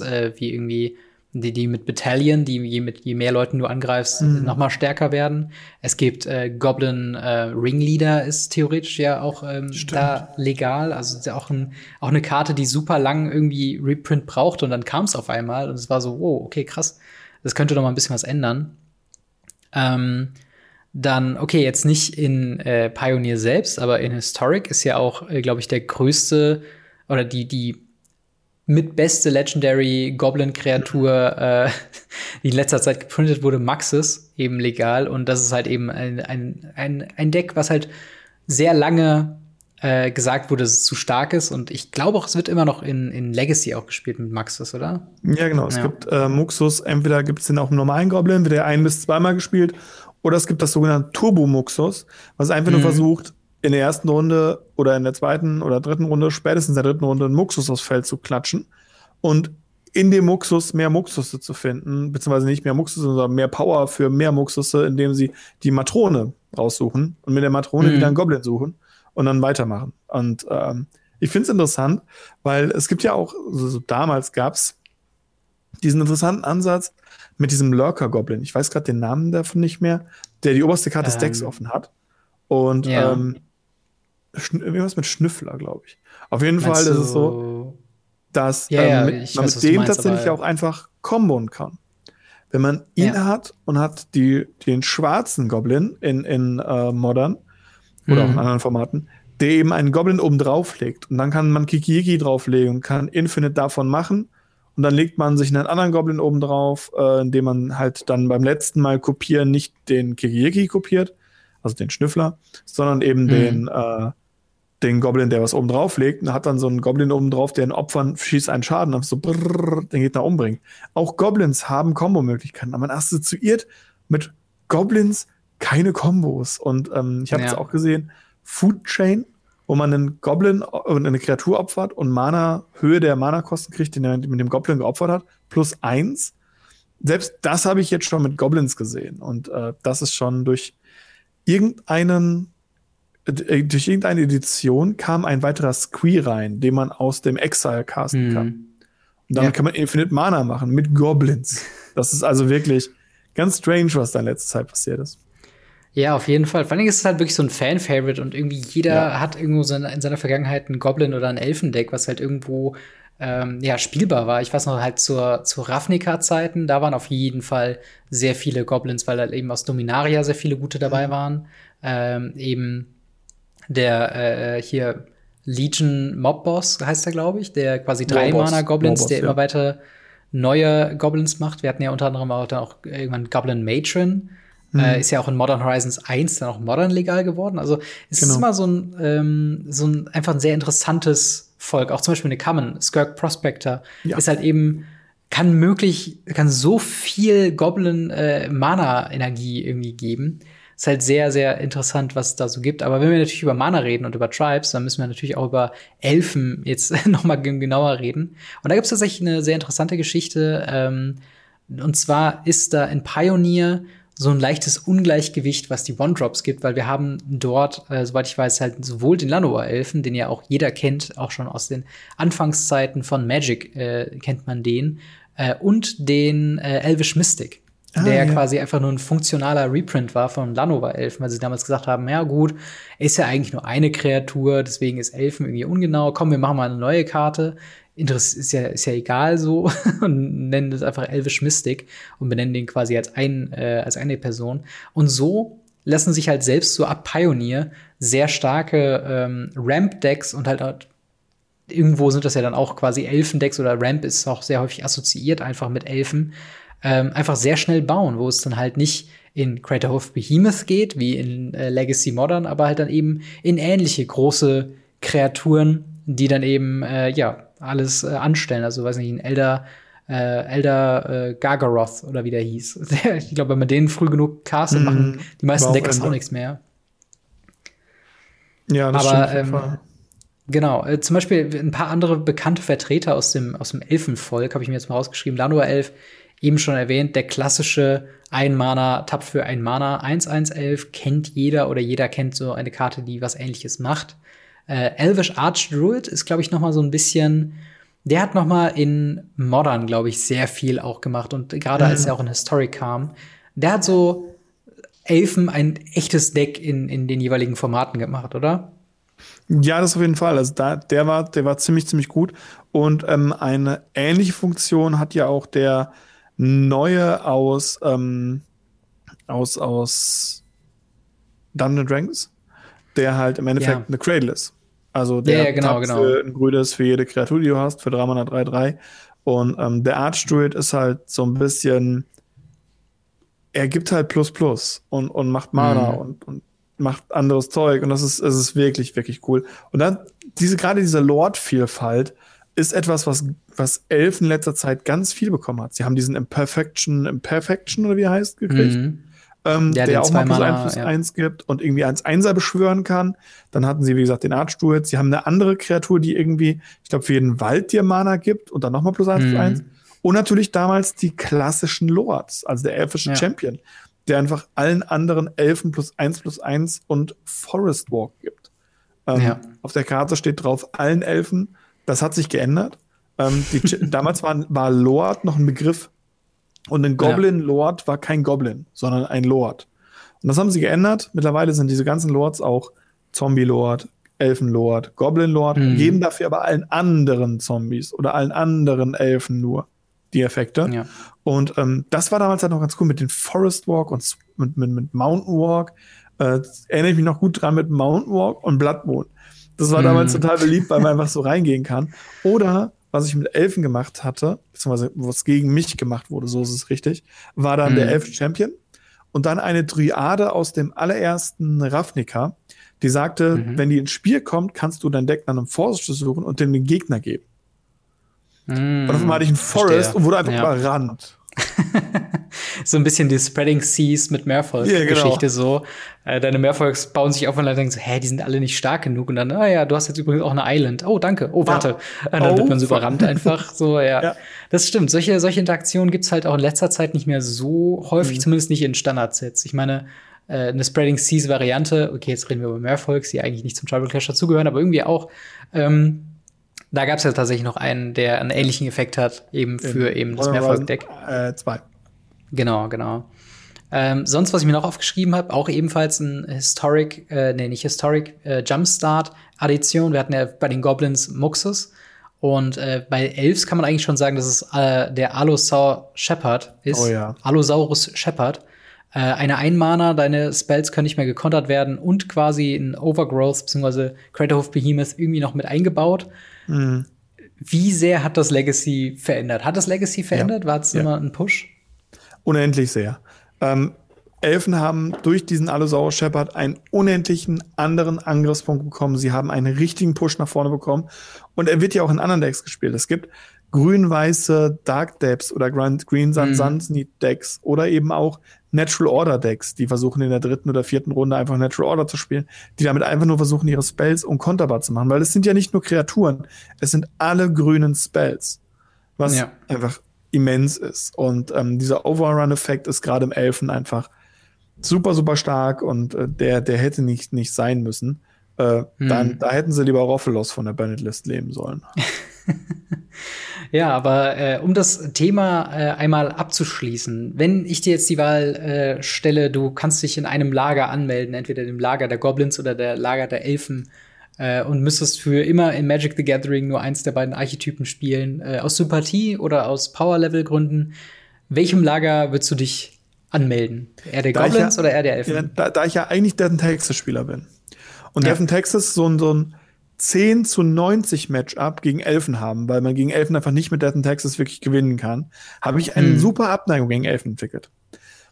äh, wie irgendwie die, die mit Battalion, die je, mit, je mehr Leuten du angreifst, mhm. noch mal stärker werden. Es gibt äh, Goblin äh, Ringleader ist theoretisch ja auch ähm, da legal. Also ist ja auch, ein, auch eine Karte, die super lang irgendwie Reprint braucht und dann kam es auf einmal und es war so, oh, okay, krass. Das könnte doch mal ein bisschen was ändern. Ähm, dann, okay, jetzt nicht in äh, Pioneer selbst, aber in Historic ist ja auch, äh, glaube ich, der größte oder die, die mit beste Legendary Goblin-Kreatur, äh, (laughs) die in letzter Zeit geprintet wurde, Maxis, eben legal. Und das ist halt eben ein, ein, ein, ein Deck, was halt sehr lange äh, gesagt wurde, dass es zu stark ist. Und ich glaube auch, es wird immer noch in, in Legacy auch gespielt mit Maxis, oder? Ja, genau. Es ja. gibt äh, Muxus, entweder gibt es den auch im normalen Goblin, wird der ein- bis zweimal gespielt, oder es gibt das sogenannte Turbo-Muxus, was einfach mhm. nur versucht, in der ersten Runde oder in der zweiten oder dritten Runde, spätestens in der dritten Runde, einen Muxus aufs Feld zu klatschen und in dem Muxus mehr Muxusse zu finden, beziehungsweise nicht mehr Muxusse, sondern mehr Power für mehr Muxusse, indem sie die Matrone raussuchen und mit der Matrone mhm. wieder einen Goblin suchen und dann weitermachen. Und ähm, ich finde es interessant, weil es gibt ja auch, also damals gab es diesen interessanten Ansatz mit diesem Lurker-Goblin. Ich weiß gerade den Namen davon nicht mehr, der die oberste Karte ähm. des Decks offen hat. Und ja. ähm, irgendwas mit Schnüffler, glaube ich. Auf jeden Meinst Fall ist es so, dass ja, ähm, mit, man weiß, mit dem meinst, tatsächlich auch einfach kombon kann. Wenn man ihn ja. hat und hat die, den schwarzen Goblin in, in äh, Modern oder mhm. auch in anderen Formaten, der eben einen Goblin oben drauf legt. Und dann kann man Kikiki drauflegen und kann Infinite davon machen. Und dann legt man sich einen anderen Goblin oben drauf, äh, indem man halt dann beim letzten Mal kopieren nicht den Kikiki kopiert, also den Schnüffler, sondern eben mhm. den, äh, den Goblin, der was oben drauf legt, und hat dann so einen Goblin oben drauf, der den Opfern schießt einen Schaden auf, so brrr, den Gegner umbringt. Auch Goblins haben Kombo-Möglichkeiten, aber man assoziiert mit Goblins keine Kombos. Und ähm, ich habe es ja. auch gesehen, Food Chain, wo man einen Goblin und äh, eine Kreatur opfert und Mana, Höhe der Mana-Kosten kriegt, den er mit dem Goblin geopfert hat, plus eins. Selbst das habe ich jetzt schon mit Goblins gesehen. Und äh, das ist schon durch irgendeinen äh, durch irgendeine Edition kam ein weiterer Squee rein, den man aus dem Exile casten mhm. kann. Und damit ja. kann man Infinite Mana machen mit Goblins. Das ist also wirklich ganz strange, was da in letzter Zeit passiert ist. Ja, auf jeden Fall. Vor allem ist es halt wirklich so ein Fan-Favorite und irgendwie jeder ja. hat irgendwo seine, in seiner Vergangenheit einen Goblin oder ein Elfendeck, was halt irgendwo ähm, ja, spielbar war. Ich weiß noch halt zur, zu Ravnica-Zeiten, da waren auf jeden Fall sehr viele Goblins, weil halt eben aus Dominaria sehr viele gute dabei mhm. waren. Ähm, eben der äh, hier Legion Mob Boss heißt er, glaube ich, der quasi drei Mana Goblins, der immer weiter neue Goblins macht. Wir hatten ja unter anderem auch, dann auch irgendwann Goblin Matron. Mhm. Äh, ist ja auch in Modern Horizons 1 dann auch Modern legal geworden. Also es genau. ist immer so ein, ähm, so ein einfach ein sehr interessantes Volk. Auch zum Beispiel eine Common, Skirk Prospector, ja. ist halt eben kann möglich, kann so viel Goblin äh, Mana Energie irgendwie geben ist halt sehr, sehr interessant, was es da so gibt. Aber wenn wir natürlich über Mana reden und über Tribes, dann müssen wir natürlich auch über Elfen jetzt (laughs) noch mal genauer reden. Und da gibt es tatsächlich eine sehr interessante Geschichte. Ähm, und zwar ist da in Pioneer so ein leichtes Ungleichgewicht, was die One-Drops gibt, weil wir haben dort, äh, soweit ich weiß, halt sowohl den Lanoa-Elfen, den ja auch jeder kennt, auch schon aus den Anfangszeiten von Magic äh, kennt man den, äh, und den äh, Elvish Mystic ah, der ja quasi einfach nur ein funktionaler Reprint war von Lanova Elfen, weil sie damals gesagt haben, ja gut, ist ja eigentlich nur eine Kreatur, deswegen ist Elfen irgendwie ungenau. Komm, wir machen mal eine neue Karte. Interess ist ja, ist ja egal so (laughs) und nennen das einfach Elvish Mystic und benennen den quasi als, ein, äh, als eine Person. Und so lassen sich halt selbst so ab Pioneer sehr starke ähm, Ramp-Decks und halt, halt irgendwo sind das ja dann auch quasi Elfendecks oder Ramp ist auch sehr häufig assoziiert einfach mit Elfen, ähm, einfach sehr schnell bauen, wo es dann halt nicht in Crater of Behemoth geht, wie in äh, Legacy Modern, aber halt dann eben in ähnliche große Kreaturen, die dann eben, äh, ja, alles äh, anstellen. Also, weiß nicht, ein Elder, äh, Elder äh, Gargaroth oder wie der hieß. (laughs) ich glaube, wenn man den früh genug castet, mm, machen die meisten Decks auch nichts mehr. Ja, das aber, stimmt. Ähm, Genau, äh, zum Beispiel ein paar andere bekannte Vertreter aus dem, aus dem Elfenvolk habe ich mir jetzt mal rausgeschrieben. Lanua Elf, eben schon erwähnt, der klassische Ein-Mana, Tab für ein Mana, 1-1-11, kennt jeder oder jeder kennt so eine Karte, die was ähnliches macht. Äh, Elvish Archdruid ist, glaube ich, noch mal so ein bisschen der hat noch mal in Modern, glaube ich, sehr viel auch gemacht und gerade mhm. als er auch in Historic kam, der hat so Elfen ein echtes Deck in, in den jeweiligen Formaten gemacht, oder? Ja, das auf jeden Fall. Also da, der war, der war ziemlich, ziemlich gut. Und ähm, eine ähnliche Funktion hat ja auch der neue aus, ähm, aus, aus Dungeon Dragons, der halt im Endeffekt ja. eine Cradle ist. Also der ja, genau, genau. für ein grünes für jede Kreatur, die du hast, für 3 Mana 3-3. Und ähm, der Archdruid ist halt so ein bisschen, er gibt halt Plus Plus und, und macht Mana mhm. und, und macht anderes Zeug und das ist, es ist wirklich, wirklich cool. Und dann, diese, gerade diese Lord-Vielfalt ist etwas, was, was Elfen in letzter Zeit ganz viel bekommen hat. Sie haben diesen Imperfection, Imperfection oder wie er heißt, gekriegt. Mhm. Ähm, ja, der auch mal plus 1 plus ja. 1 gibt und irgendwie 1 Einser beschwören kann. Dann hatten sie, wie gesagt, den Archstuhl. Sie haben eine andere Kreatur, die irgendwie, ich glaube, für jeden Wald dir Mana gibt und dann nochmal plus 1 mhm. plus 1. Und natürlich damals die klassischen Lords, also der elfische ja. Champion der einfach allen anderen Elfen plus 1 plus 1 und Forest Walk gibt. Ähm, ja. Auf der Karte steht drauf allen Elfen. Das hat sich geändert. Ähm, die, (laughs) damals war, war Lord noch ein Begriff. Und ein Goblin Lord war kein Goblin, sondern ein Lord. Und das haben sie geändert. Mittlerweile sind diese ganzen Lords auch Zombie Lord, Elfen Lord, Goblin Lord, mhm. geben dafür aber allen anderen Zombies oder allen anderen Elfen nur die Effekte. Ja. Und ähm, das war damals halt noch ganz cool mit den Forest Walk und mit, mit, mit Mountain Walk. Äh, erinnere ich mich noch gut dran mit Mountain Walk und Blood Moon. Das war damals mm. total beliebt, weil man einfach so reingehen kann. Oder was ich mit Elfen gemacht hatte, beziehungsweise was gegen mich gemacht wurde, so ist es richtig, war dann mm. der Elfen Champion und dann eine Triade aus dem allerersten Ravnica, die sagte, mhm. wenn die ins Spiel kommt, kannst du dein Deck dann im Forest suchen und dem den Gegner geben. Mm, und auf einmal hatte ich einen Forest verstehe. und wurde einfach ja. überrannt. (laughs) so ein bisschen die Spreading Seas mit Mehrvolk-Geschichte yeah, genau. so. Äh, deine Mehrvolks bauen sich auf und dann denken so, hä, die sind alle nicht stark genug. Und dann, ah ja, du hast jetzt übrigens auch eine Island. Oh, danke. Oh, warte. Ja. Und dann oh, wird man so überrannt einfach. So, (laughs) ja. ja. Das stimmt. Solche, solche Interaktionen gibt's halt auch in letzter Zeit nicht mehr so häufig, mhm. zumindest nicht in Standardsets. Ich meine, äh, eine Spreading Seas Variante, okay, jetzt reden wir über Mehrvolks, die eigentlich nicht zum Tribal Clash dazugehören, aber irgendwie auch, ähm, da gab es ja tatsächlich noch einen, der einen ähnlichen Effekt hat, eben für eben das Mehrfolg-Deck. Äh, zwei. Genau, genau. Ähm, sonst, was ich mir noch aufgeschrieben habe, auch ebenfalls ein Historic, äh, nee, nicht Historic, äh, Jumpstart-Addition. Wir hatten ja bei den Goblins Muxus. Und äh, bei Elves kann man eigentlich schon sagen, dass es äh, der Allosaur Shepherd ist. Oh ja. Allosaurus Shepherd. Äh, eine Einmana, deine Spells können nicht mehr gekontert werden und quasi ein Overgrowth bzw. Crater of Behemoth irgendwie noch mit eingebaut. Mhm. Wie sehr hat das Legacy verändert? Hat das Legacy verändert? Ja. War es ja. immer ein Push? Unendlich sehr. Ähm, Elfen haben durch diesen Allosaurus Shepard einen unendlichen anderen Angriffspunkt bekommen. Sie haben einen richtigen Push nach vorne bekommen. Und er wird ja auch in anderen Decks gespielt. Es gibt grün-weiße Dark Depths oder Green Sun mhm. Decks oder eben auch Natural Order Decks, die versuchen in der dritten oder vierten Runde einfach Natural Order zu spielen, die damit einfach nur versuchen, ihre Spells unkonterbar zu machen, weil es sind ja nicht nur Kreaturen, es sind alle grünen Spells, was ja. einfach immens ist. Und ähm, dieser Overrun-Effekt ist gerade im Elfen einfach super, super stark und äh, der, der hätte nicht, nicht sein müssen. Äh, hm. dann, da hätten sie lieber Roffelos von der Bennett List leben sollen. (laughs) (laughs) Ja, aber äh, um das Thema äh, einmal abzuschließen, wenn ich dir jetzt die Wahl äh, stelle, du kannst dich in einem Lager anmelden, entweder dem Lager der Goblins oder der Lager der Elfen, äh, und müsstest für immer in Magic the Gathering nur eins der beiden Archetypen spielen, äh, aus Sympathie oder aus Power-Level-Gründen, welchem Lager würdest du dich anmelden? Eher der Goblins ja, oder eher der Elfen? Ja, da, da, ich ja eigentlich Death and Texas Spieler bin. Und ja. Death Texas so ein, so ein 10 zu 90 Matchup gegen Elfen haben, weil man gegen Elfen einfach nicht mit Death and Texas wirklich gewinnen kann, habe ich eine hm. super Abneigung gegen Elfen entwickelt.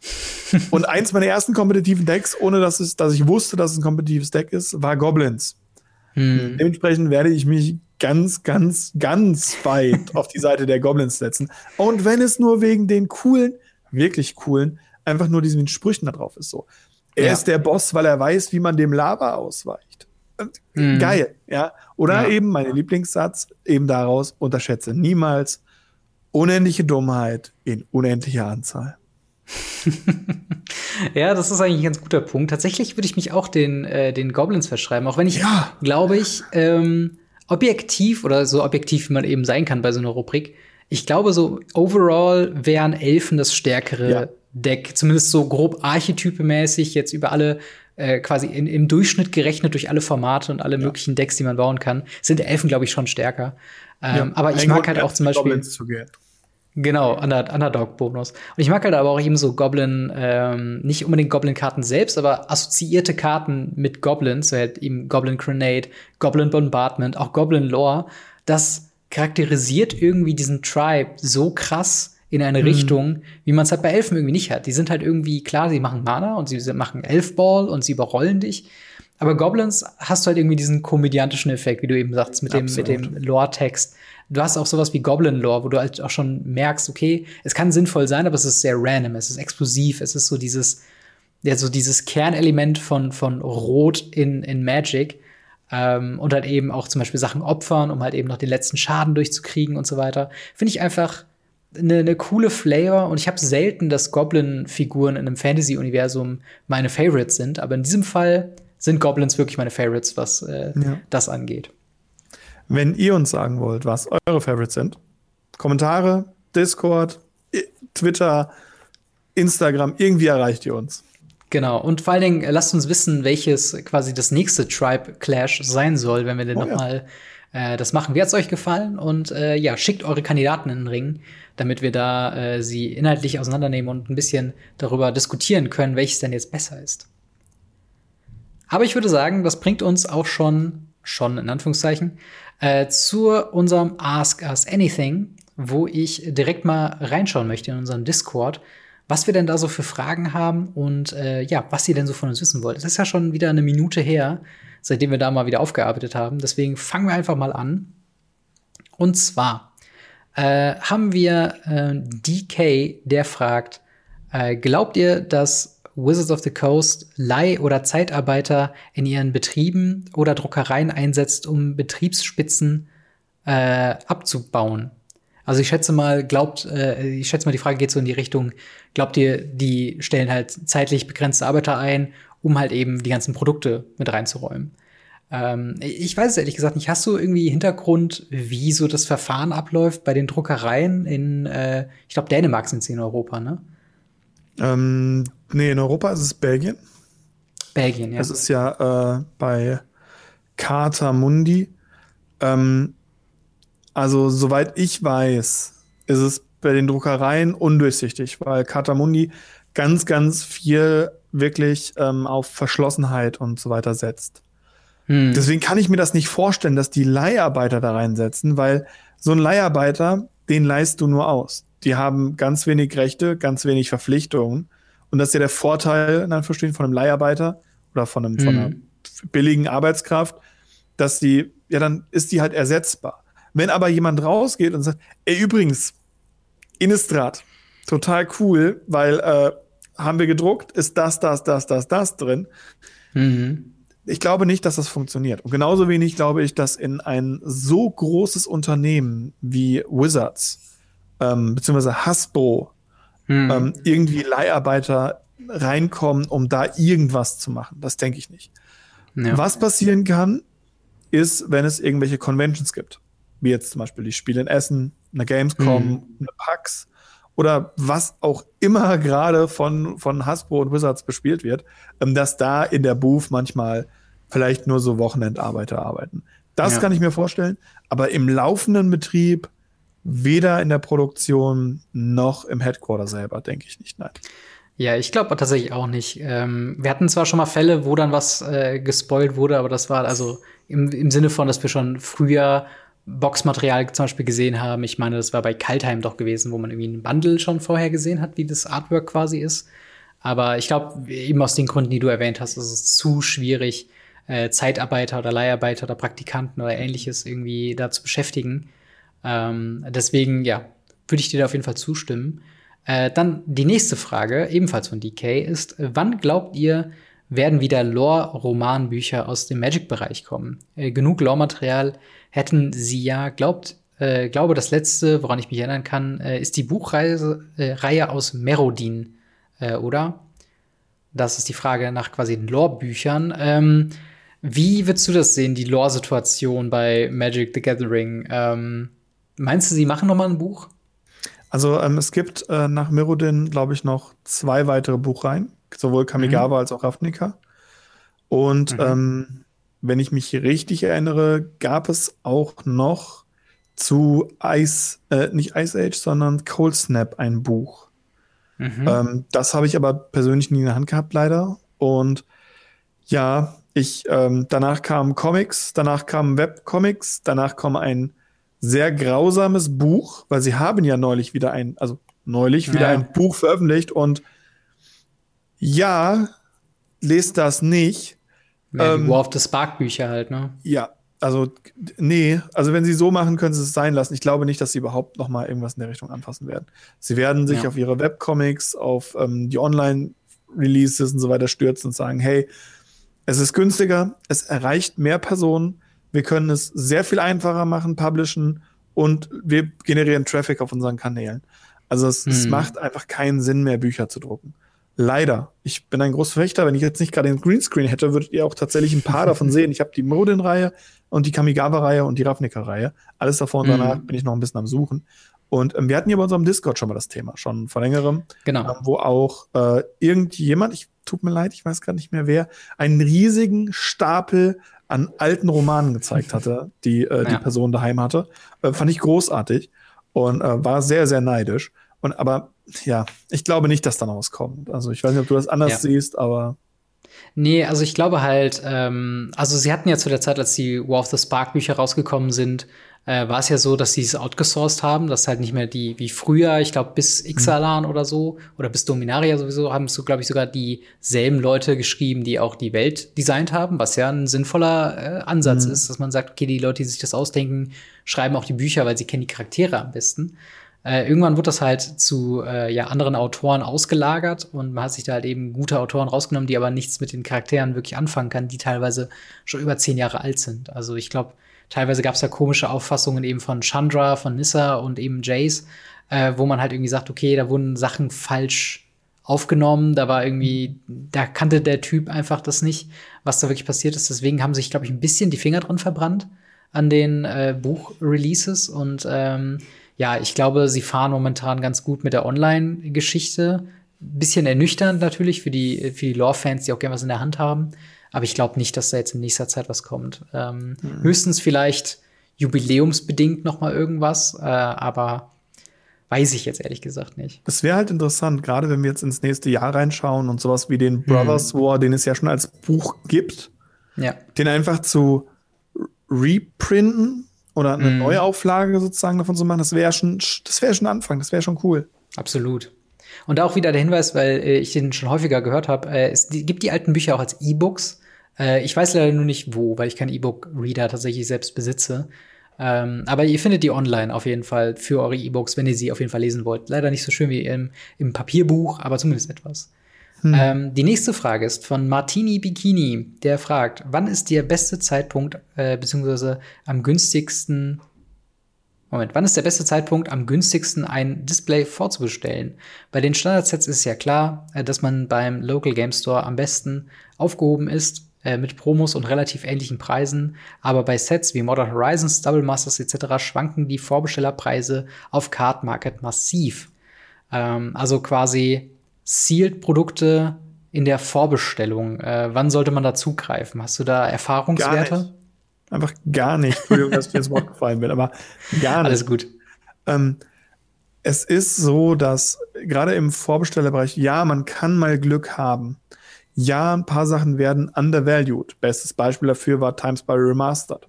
(laughs) und eins meiner ersten kompetitiven Decks, ohne dass, es, dass ich wusste, dass es ein kompetitives Deck ist, war Goblins. Hm. Dementsprechend werde ich mich ganz, ganz, ganz weit (laughs) auf die Seite der Goblins setzen. Und wenn es nur wegen den coolen, wirklich coolen, einfach nur diesen Sprüchen da drauf ist so. Er ja. ist der Boss, weil er weiß, wie man dem Lava ausweicht. Mhm. Geil, ja. Oder ja. eben mein Lieblingssatz, eben daraus, unterschätze niemals unendliche Dummheit in unendlicher Anzahl. (laughs) ja, das ist eigentlich ein ganz guter Punkt. Tatsächlich würde ich mich auch den, äh, den Goblins verschreiben, auch wenn ich, ja. glaube ich, ähm, objektiv oder so objektiv, wie man eben sein kann bei so einer Rubrik, ich glaube, so overall wären Elfen das stärkere ja. Deck, zumindest so grob archetypemäßig, jetzt über alle äh, quasi in, im Durchschnitt gerechnet durch alle Formate und alle ja. möglichen Decks, die man bauen kann, sind Elfen, glaube ich, schon stärker. Ähm, ja, aber ich mag halt auch zum Beispiel. Genau, Underdog-Bonus. Und ich mag halt aber auch eben so Goblin, ähm, nicht unbedingt Goblin-Karten selbst, aber assoziierte Karten mit Goblins, so halt eben Goblin Grenade, Goblin Bombardment, auch Goblin Lore. Das charakterisiert irgendwie diesen Tribe so krass in eine mhm. Richtung, wie man es halt bei Elfen irgendwie nicht hat. Die sind halt irgendwie, klar, sie machen Mana und sie machen Elfball und sie überrollen dich. Aber Goblins hast du halt irgendwie diesen komödiantischen Effekt, wie du eben sagst, mit dem, mit dem Lore-Text. Du hast auch sowas wie Goblin-Lore, wo du halt auch schon merkst, okay, es kann sinnvoll sein, aber es ist sehr random, es ist explosiv, es ist so dieses, ja, so dieses Kernelement von, von Rot in, in Magic. Ähm, und halt eben auch zum Beispiel Sachen opfern, um halt eben noch den letzten Schaden durchzukriegen und so weiter. Finde ich einfach eine, eine coole Flavor und ich habe selten, dass Goblin-Figuren in einem Fantasy-Universum meine Favorites sind, aber in diesem Fall sind Goblins wirklich meine Favorites, was äh, ja. das angeht. Wenn ihr uns sagen wollt, was eure Favorites sind, Kommentare, Discord, Twitter, Instagram, irgendwie erreicht ihr uns. Genau, und vor allen Dingen äh, lasst uns wissen, welches quasi das nächste Tribe Clash sein soll, wenn wir denn oh, noch ja. Äh, das machen. Wie hat's euch gefallen? Und äh, ja, schickt eure Kandidaten in den Ring, damit wir da äh, sie inhaltlich auseinandernehmen und ein bisschen darüber diskutieren können, welches denn jetzt besser ist. Aber ich würde sagen, das bringt uns auch schon, schon in Anführungszeichen, äh, zu unserem Ask Us Anything, wo ich direkt mal reinschauen möchte in unseren Discord, was wir denn da so für Fragen haben und äh, ja, was ihr denn so von uns wissen wollt. Es ist ja schon wieder eine Minute her, seitdem wir da mal wieder aufgearbeitet haben. Deswegen fangen wir einfach mal an. Und zwar äh, haben wir äh, DK, der fragt, äh, glaubt ihr, dass Wizards of the Coast Leih- oder Zeitarbeiter in ihren Betrieben oder Druckereien einsetzt, um Betriebsspitzen äh, abzubauen. Also ich schätze mal, glaubt, äh, ich schätze mal, die Frage geht so in die Richtung, glaubt ihr, die stellen halt zeitlich begrenzte Arbeiter ein, um halt eben die ganzen Produkte mit reinzuräumen? Ähm, ich weiß es ehrlich gesagt nicht. Hast du irgendwie Hintergrund, wie so das Verfahren abläuft bei den Druckereien in, äh, ich glaube, Dänemark sind sie in Europa, ne? Ähm, nee, in Europa ist es Belgien. Belgien, ja. Das ist ja äh, bei Carta Mundi. Ähm, also, soweit ich weiß, ist es bei den Druckereien undurchsichtig, weil Carta Mundi ganz, ganz viel wirklich ähm, auf Verschlossenheit und so weiter setzt. Hm. Deswegen kann ich mir das nicht vorstellen, dass die Leiharbeiter da reinsetzen, weil so ein Leiharbeiter, den leist du nur aus die haben ganz wenig Rechte, ganz wenig Verpflichtungen. Und das ist ja der Vorteil, in Anführungsstrichen, von einem Leiharbeiter oder von, einem, mhm. von einer billigen Arbeitskraft, dass die, ja, dann ist die halt ersetzbar. Wenn aber jemand rausgeht und sagt, ey, übrigens, Innistrad, total cool, weil äh, haben wir gedruckt, ist das, das, das, das, das drin. Mhm. Ich glaube nicht, dass das funktioniert. Und genauso wenig glaube ich, dass in ein so großes Unternehmen wie Wizards ähm, beziehungsweise Hasbro hm. ähm, irgendwie Leiharbeiter reinkommen, um da irgendwas zu machen. Das denke ich nicht. Ja. Was passieren kann, ist, wenn es irgendwelche Conventions gibt. Wie jetzt zum Beispiel die Spiele in Essen, eine Gamescom, mhm. eine PAX oder was auch immer (laughs) gerade von, von Hasbro und Wizards bespielt wird, ähm, dass da in der Booth manchmal vielleicht nur so Wochenendarbeiter arbeiten. Das ja. kann ich mir vorstellen. Aber im laufenden Betrieb weder in der Produktion noch im Headquarter selber, denke ich nicht, nein. Ja, ich glaube tatsächlich auch nicht. Ähm, wir hatten zwar schon mal Fälle, wo dann was äh, gespoilt wurde, aber das war also im, im Sinne von, dass wir schon früher Boxmaterial zum Beispiel gesehen haben. Ich meine, das war bei Kaltheim doch gewesen, wo man irgendwie einen Bundle schon vorher gesehen hat, wie das Artwork quasi ist. Aber ich glaube, eben aus den Gründen, die du erwähnt hast, ist es zu schwierig, äh, Zeitarbeiter oder Leiharbeiter oder Praktikanten oder ähnliches irgendwie da zu beschäftigen. Ähm, deswegen, ja, würde ich dir da auf jeden Fall zustimmen. Äh, dann die nächste Frage, ebenfalls von DK, ist, wann glaubt ihr, werden wieder Lore-Romanbücher aus dem Magic-Bereich kommen? Äh, genug Lore-Material hätten sie ja. Glaubt, äh, glaube, das letzte, woran ich mich erinnern kann, äh, ist die Buchreihe äh, Reihe aus Merodin, äh, oder? Das ist die Frage nach quasi den Lore-Büchern. Ähm, wie würdest du das sehen, die Lore-Situation bei Magic the Gathering? Ähm, meinst du, sie machen noch mal ein Buch? Also ähm, es gibt äh, nach Mirrodin, glaube ich, noch zwei weitere Buchreihen, sowohl Kamigawa mhm. als auch Ravnica. Und mhm. ähm, wenn ich mich richtig erinnere, gab es auch noch zu Ice, äh, nicht Ice Age, sondern Cold Snap ein Buch. Mhm. Ähm, das habe ich aber persönlich nie in der Hand gehabt, leider. Und ja, ich, ähm, danach kamen Comics, danach kamen Webcomics, danach kam ein sehr grausames Buch, weil sie haben ja neulich wieder ein, also neulich wieder ja. ein Buch veröffentlicht und ja, lest das nicht. Ja, ähm, War of the Spark Bücher halt, ne? Ja, also nee, also wenn sie so machen, können sie es sein lassen. Ich glaube nicht, dass sie überhaupt noch mal irgendwas in der Richtung anfassen werden. Sie werden sich ja. auf ihre Webcomics, auf ähm, die Online-Releases und so weiter stürzen und sagen, hey, es ist günstiger, es erreicht mehr Personen, wir können es sehr viel einfacher machen, publishen und wir generieren Traffic auf unseren Kanälen. Also es, hm. es macht einfach keinen Sinn mehr, Bücher zu drucken. Leider. Ich bin ein großer Verfechter. Wenn ich jetzt nicht gerade den Greenscreen hätte, würdet ihr auch tatsächlich ein paar davon sehen. Ich habe die Modin-Reihe und die Kamigawa-Reihe und die Ravnica-Reihe. Alles davor und danach mhm. bin ich noch ein bisschen am Suchen. Und ähm, wir hatten hier bei unserem Discord schon mal das Thema, schon vor längerem. Genau. Ähm, wo auch äh, irgendjemand, ich tut mir leid, ich weiß gar nicht mehr wer, einen riesigen Stapel an alten Romanen gezeigt hatte, (laughs) die äh, ja. die Person daheim hatte. Äh, fand ich großartig und äh, war sehr, sehr neidisch. Und aber ja, ich glaube nicht, dass da noch was kommt. Also ich weiß nicht, ob du das anders ja. siehst, aber. Nee, also ich glaube halt, ähm, also sie hatten ja zu der Zeit, als die War of the Spark Bücher rausgekommen sind, äh, war es ja so, dass sie es outgesourced haben, dass halt nicht mehr die, wie früher, ich glaube bis Ixalan mhm. oder so, oder bis Dominaria sowieso, haben so, glaube ich, sogar dieselben Leute geschrieben, die auch die Welt designt haben, was ja ein sinnvoller äh, Ansatz mhm. ist, dass man sagt, okay, die Leute, die sich das ausdenken, schreiben auch die Bücher, weil sie kennen die Charaktere am besten. Äh, irgendwann wird das halt zu äh, ja, anderen Autoren ausgelagert und man hat sich da halt eben gute Autoren rausgenommen, die aber nichts mit den Charakteren wirklich anfangen kann, die teilweise schon über zehn Jahre alt sind. Also ich glaube, Teilweise gab es ja komische Auffassungen eben von Chandra, von Nissa und eben Jace, äh, wo man halt irgendwie sagt, okay, da wurden Sachen falsch aufgenommen, da war irgendwie, da kannte der Typ einfach das nicht, was da wirklich passiert ist. Deswegen haben sich, glaube ich, ein bisschen die Finger drin verbrannt an den äh, Buchreleases und ähm, ja, ich glaube, sie fahren momentan ganz gut mit der Online-Geschichte. Bisschen ernüchternd natürlich für die, für die Lore-Fans, die auch gerne was in der Hand haben. Aber ich glaube nicht, dass da jetzt in nächster Zeit was kommt. Ähm, mhm. Höchstens vielleicht jubiläumsbedingt noch mal irgendwas, äh, aber weiß ich jetzt ehrlich gesagt nicht. Es wäre halt interessant, gerade wenn wir jetzt ins nächste Jahr reinschauen und sowas wie den Brothers mhm. War, den es ja schon als Buch gibt, ja. den einfach zu reprinten oder eine mhm. Neuauflage sozusagen davon zu machen, das wäre schon, das wäre schon Anfang, das wäre schon cool. Absolut. Und auch wieder der Hinweis, weil äh, ich den schon häufiger gehört habe, äh, es gibt die alten Bücher auch als E-Books. Äh, ich weiß leider nur nicht wo, weil ich keinen E-Book-Reader tatsächlich selbst besitze. Ähm, aber ihr findet die online auf jeden Fall für eure E-Books, wenn ihr sie auf jeden Fall lesen wollt. Leider nicht so schön wie im, im Papierbuch, aber zumindest etwas. Hm. Ähm, die nächste Frage ist von Martini Bikini, der fragt, wann ist der beste Zeitpunkt, äh, beziehungsweise am günstigsten Moment, wann ist der beste Zeitpunkt, am günstigsten ein Display vorzubestellen? Bei den Standardsets ist ja klar, äh, dass man beim Local Game Store am besten aufgehoben ist äh, mit Promos und relativ ähnlichen Preisen. Aber bei Sets wie Modern Horizons, Double Masters etc. schwanken die Vorbestellerpreise auf Card Market massiv. Ähm, also quasi Sealed-Produkte in der Vorbestellung. Äh, wann sollte man da zugreifen? Hast du da Erfahrungswerte? Einfach gar nicht. Entschuldigung, dass mir ins Wort gefallen bin, aber gar nicht. Alles gut. Ähm, es ist so, dass gerade im Vorbestellerbereich, ja, man kann mal Glück haben. Ja, ein paar Sachen werden undervalued. Bestes Beispiel dafür war Times by Remastered,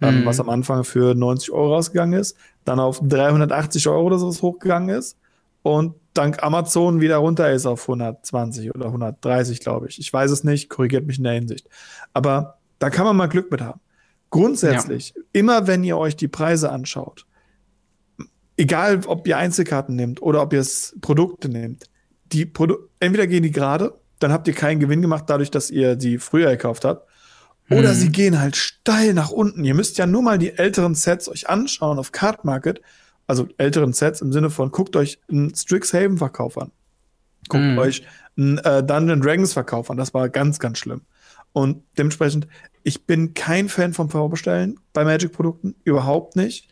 ähm, mhm. was am Anfang für 90 Euro rausgegangen ist, dann auf 380 Euro oder sowas hochgegangen ist und dank Amazon wieder runter ist auf 120 oder 130, glaube ich. Ich weiß es nicht, korrigiert mich in der Hinsicht. Aber da kann man mal Glück mit haben. Grundsätzlich, ja. immer wenn ihr euch die Preise anschaut, egal ob ihr Einzelkarten nehmt oder ob ihr es Produkte nehmt, die Produ entweder gehen die gerade, dann habt ihr keinen Gewinn gemacht dadurch, dass ihr sie früher gekauft habt, oder mhm. sie gehen halt steil nach unten. Ihr müsst ja nur mal die älteren Sets euch anschauen auf Card Market, also älteren Sets im Sinne von guckt euch einen Strixhaven Verkauf an. Guckt mhm. euch einen äh, Dungeon Dragons Verkauf an, das war ganz ganz schlimm. Und dementsprechend, ich bin kein Fan vom Vorbestellen bei Magic Produkten, überhaupt nicht.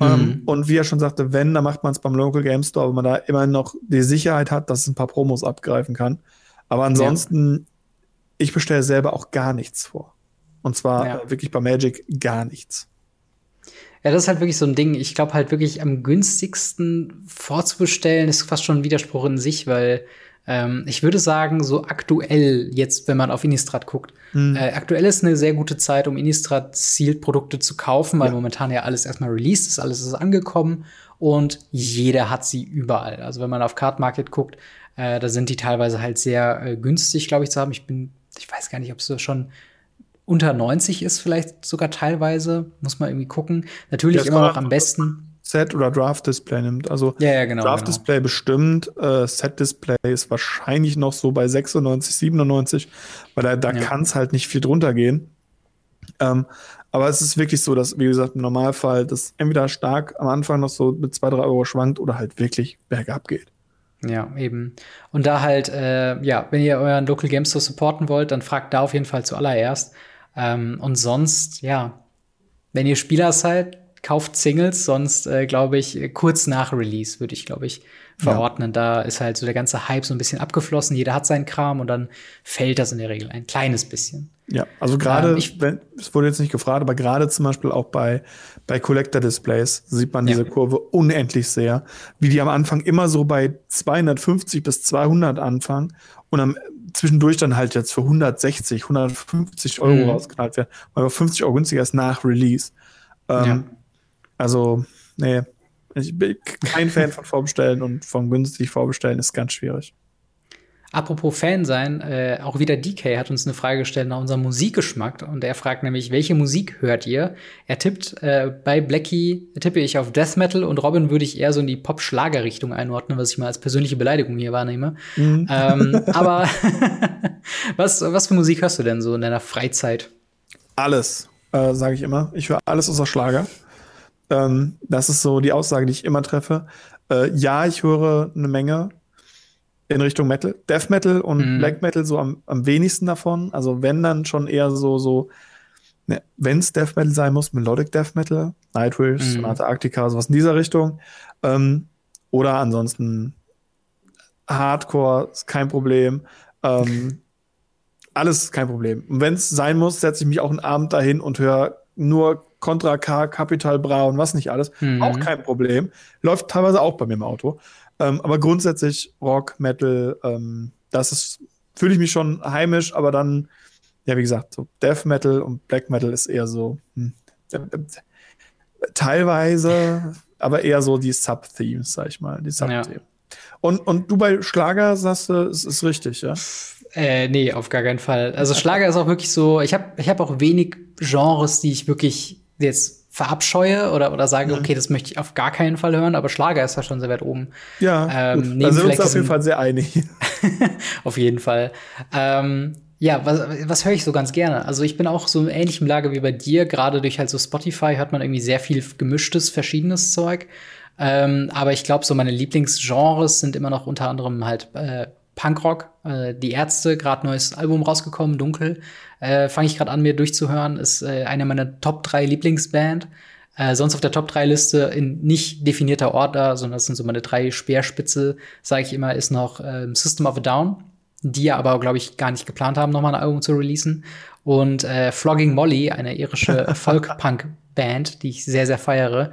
Ähm, mhm. Um, und wie er schon sagte, wenn, dann macht man es beim Local Game Store, weil man da immer noch die Sicherheit hat, dass es ein paar Promos abgreifen kann. Aber ansonsten, ja. ich bestelle selber auch gar nichts vor. Und zwar ja. äh, wirklich bei Magic gar nichts. Ja, das ist halt wirklich so ein Ding. Ich glaube halt wirklich am günstigsten vorzubestellen ist fast schon ein Widerspruch in sich, weil ähm, ich würde sagen, so aktuell jetzt, wenn man auf Innistrad guckt, mhm. äh, aktuell ist eine sehr gute Zeit, um Innistrad Sealed Produkte zu kaufen, weil ja. momentan ja alles erstmal released ist, alles ist angekommen und jeder hat sie überall. Also wenn man auf Card Market guckt, äh, da sind die teilweise halt sehr äh, günstig, glaube ich, zu haben. Ich bin, ich weiß gar nicht, ob es so schon unter 90 ist, vielleicht sogar teilweise. Muss man irgendwie gucken. Natürlich immer noch am besten. Set oder Draft Display nimmt. Also ja, ja, genau, Draft genau. Display bestimmt, äh, Set Display ist wahrscheinlich noch so bei 96, 97, weil da, da ja. kann es halt nicht viel drunter gehen. Ähm, aber es ist wirklich so, dass, wie gesagt, im Normalfall das entweder stark am Anfang noch so mit 2, 3 Euro schwankt oder halt wirklich bergab geht. Ja, eben. Und da halt, äh, ja, wenn ihr euren Local Game Store supporten wollt, dann fragt da auf jeden Fall zuallererst. Ähm, und sonst, ja, wenn ihr Spieler seid, kauft Singles, sonst äh, glaube ich, kurz nach Release würde ich, glaube ich, verordnen. Ja. Da ist halt so der ganze Hype so ein bisschen abgeflossen, jeder hat seinen Kram und dann fällt das in der Regel ein kleines bisschen. Ja, also gerade, ähm, es wurde jetzt nicht gefragt, aber gerade zum Beispiel auch bei, bei Collector Displays sieht man diese ja. Kurve unendlich sehr, wie die am Anfang immer so bei 250 bis 200 anfangen und am zwischendurch dann halt jetzt für 160, 150 Euro mhm. rausgeknallt werden, weil 50 Euro günstiger ist nach Release. Ähm, ja. Also, nee, ich bin kein Fan von Vorbestellen und von günstig Vorbestellen ist ganz schwierig. Apropos Fan sein, äh, auch wieder DK hat uns eine Frage gestellt nach unserem Musikgeschmack und er fragt nämlich, welche Musik hört ihr? Er tippt äh, bei Blackie tippe ich auf Death Metal und Robin würde ich eher so in die Pop-Schlager-Richtung einordnen, was ich mal als persönliche Beleidigung hier wahrnehme. Mhm. Ähm, (laughs) aber (laughs) was, was für Musik hörst du denn so in deiner Freizeit? Alles, äh, sage ich immer. Ich höre alles außer Schlager. Ähm, das ist so die Aussage, die ich immer treffe. Äh, ja, ich höre eine Menge in Richtung Metal. Death Metal und mhm. Black Metal so am, am wenigsten davon. Also wenn dann schon eher so, so, ne, wenn es Death Metal sein muss, Melodic Death Metal, Nightwish, mhm. Sonata Arctica, sowas in dieser Richtung. Ähm, oder ansonsten Hardcore ist kein Problem. Ähm, alles kein Problem. Und wenn es sein muss, setze ich mich auch einen Abend dahin und höre nur Contra K, Capital Bra und was nicht alles. Mhm. Auch kein Problem. Läuft teilweise auch bei mir im Auto. Ähm, aber grundsätzlich Rock, Metal, ähm, das ist, fühle ich mich schon heimisch, aber dann, ja, wie gesagt, so Death Metal und Black Metal ist eher so, hm, äh, teilweise, aber eher so die Sub-Themes, sag ich mal, die Sub-Themen. Ja. Und, und du bei Schlager sagst du, es ist richtig, ja? Äh, nee, auf gar keinen Fall. Also Schlager ist auch wirklich so, ich habe ich hab auch wenig Genres, die ich wirklich jetzt verabscheue oder, oder sage, okay, das möchte ich auf gar keinen Fall hören, aber Schlager ist da schon sehr weit oben. Ja, ähm, da sind wir uns auf jeden Fall sehr einig. (laughs) auf jeden Fall. Ähm, ja, was, was höre ich so ganz gerne? Also ich bin auch so in ähnlichem Lage wie bei dir. Gerade durch halt so Spotify hört man irgendwie sehr viel gemischtes, verschiedenes Zeug. Ähm, aber ich glaube, so meine Lieblingsgenres sind immer noch unter anderem halt äh, Punkrock, äh, die Ärzte, gerade neues Album rausgekommen, Dunkel. Äh, Fange ich gerade an, mir durchzuhören. Ist äh, eine meiner Top 3 Lieblingsband. Äh, sonst auf der Top 3 Liste in nicht definierter Order, sondern das sind so meine drei Speerspitze, sage ich immer, ist noch äh, System of a Down, die ja aber, glaube ich, gar nicht geplant haben, nochmal ein Album zu releasen. Und äh, Flogging Molly, eine irische (laughs) Folk-Punk-Band, die ich sehr, sehr feiere.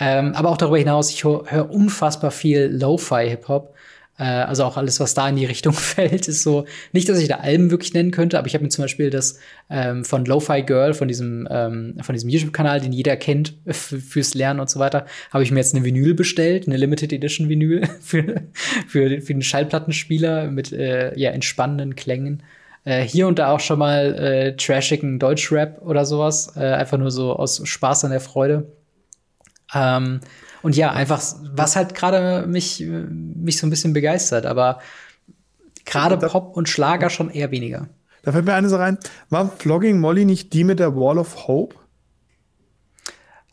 Ähm, aber auch darüber hinaus, ich höre hör unfassbar viel Lo-Fi-Hip-Hop. Äh, also auch alles, was da in die Richtung (laughs) fällt, ist so, nicht, dass ich da Alben wirklich nennen könnte, aber ich habe mir zum Beispiel das ähm, von Lo-Fi Girl, von diesem, ähm, diesem YouTube-Kanal, den jeder kennt (laughs) fürs Lernen und so weiter, habe ich mir jetzt eine Vinyl bestellt, eine Limited Edition Vinyl (laughs) für, für, für den Schallplattenspieler mit äh, ja, entspannenden Klängen. Äh, hier und da auch schon mal äh, trashigen Deutschrap oder sowas, äh, einfach nur so aus Spaß an der Freude. Ähm, und ja, einfach, was halt gerade mich, mich so ein bisschen begeistert, aber gerade Pop und Schlager schon eher weniger. Da fällt mir eine Sache rein. War Vlogging Molly nicht die mit der Wall of Hope?